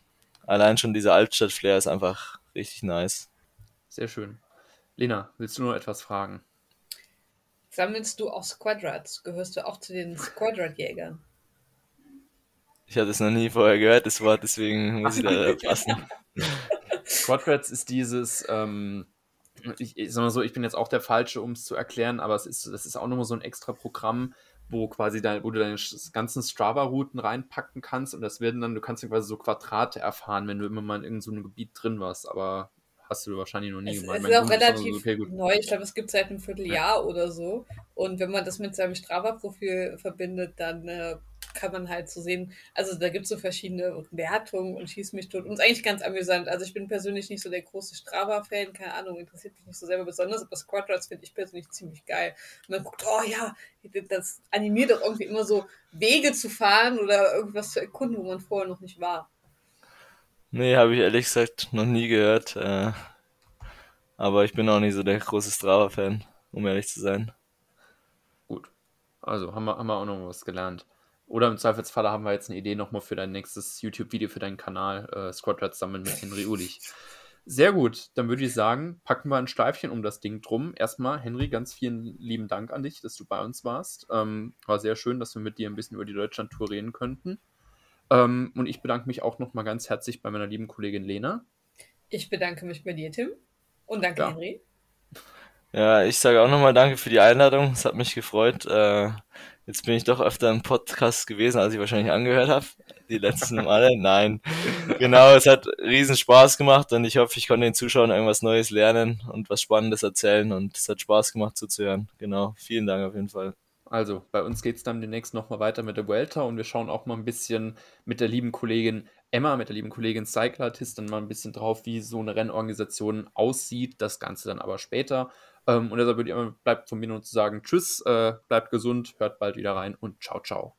allein schon dieser Altstadt-Flair ist einfach richtig nice. Sehr schön. Lena, willst du nur etwas fragen? Sammelst du auch Squadrats? Gehörst du auch zu den Squadrat-Jägern? Ich hatte es noch nie vorher gehört, das Wort, deswegen muss ich da passen. Squadrats ist dieses, ähm, ich, ich sag mal so, ich bin jetzt auch der Falsche, um es zu erklären, aber es ist, das ist auch nochmal so ein extra Programm, wo quasi dein, wo du deine ganzen Strava-Routen reinpacken kannst und das werden dann, du kannst dann quasi so Quadrate erfahren, wenn du immer mal in irgendeinem so Gebiet drin warst, aber hast du wahrscheinlich noch nie Es, gemacht. es ist auch Sohn ist relativ so, okay, gut. neu. Ich glaube, es gibt seit einem Vierteljahr oder so. Und wenn man das mit seinem Strava-Profil verbindet, dann äh, kann man halt so sehen, also da gibt es so verschiedene Wertungen und schieß mich tot. Und es ist eigentlich ganz amüsant. Also ich bin persönlich nicht so der große Strava-Fan, keine Ahnung, interessiert mich nicht so selber besonders, aber Squadrats finde ich persönlich ziemlich geil. Und man guckt, oh ja, das animiert doch irgendwie immer so Wege zu fahren oder irgendwas zu erkunden, wo man vorher noch nicht war. Nee, habe ich ehrlich gesagt noch nie gehört. Äh, aber ich bin auch nicht so der große Strava-Fan, um ehrlich zu sein. Gut. Also haben wir, haben wir auch noch was gelernt. Oder im Zweifelsfalle haben wir jetzt eine Idee nochmal für dein nächstes YouTube-Video für deinen Kanal, äh, Squadrats sammeln mit Henry Ulich. Sehr gut, dann würde ich sagen, packen wir ein Steifchen um das Ding drum. Erstmal, Henry, ganz vielen lieben Dank an dich, dass du bei uns warst. Ähm, war sehr schön, dass wir mit dir ein bisschen über die Deutschland-Tour reden könnten. Ähm, und ich bedanke mich auch nochmal ganz herzlich bei meiner lieben Kollegin Lena. Ich bedanke mich bei dir, Tim. Und danke, Ja. Henry. Ja, ich sage auch nochmal danke für die Einladung. Es hat mich gefreut. Äh, jetzt bin ich doch öfter im Podcast gewesen, als ich wahrscheinlich angehört habe. Die letzten Male. Nein. Genau, es hat riesen Spaß gemacht und ich hoffe, ich konnte den Zuschauern irgendwas Neues lernen und was Spannendes erzählen und es hat Spaß gemacht zuzuhören. Genau. Vielen Dank auf jeden Fall. Also, bei uns geht es dann demnächst nochmal weiter mit der Vuelta und wir schauen auch mal ein bisschen mit der lieben Kollegin Emma, mit der lieben Kollegin Cyclartist, dann mal ein bisschen drauf, wie so eine Rennorganisation aussieht. Das Ganze dann aber später. Ähm, und deshalb würde ich immer, bleibt von mir nur zu sagen, tschüss, äh, bleibt gesund, hört bald wieder rein und ciao, ciao.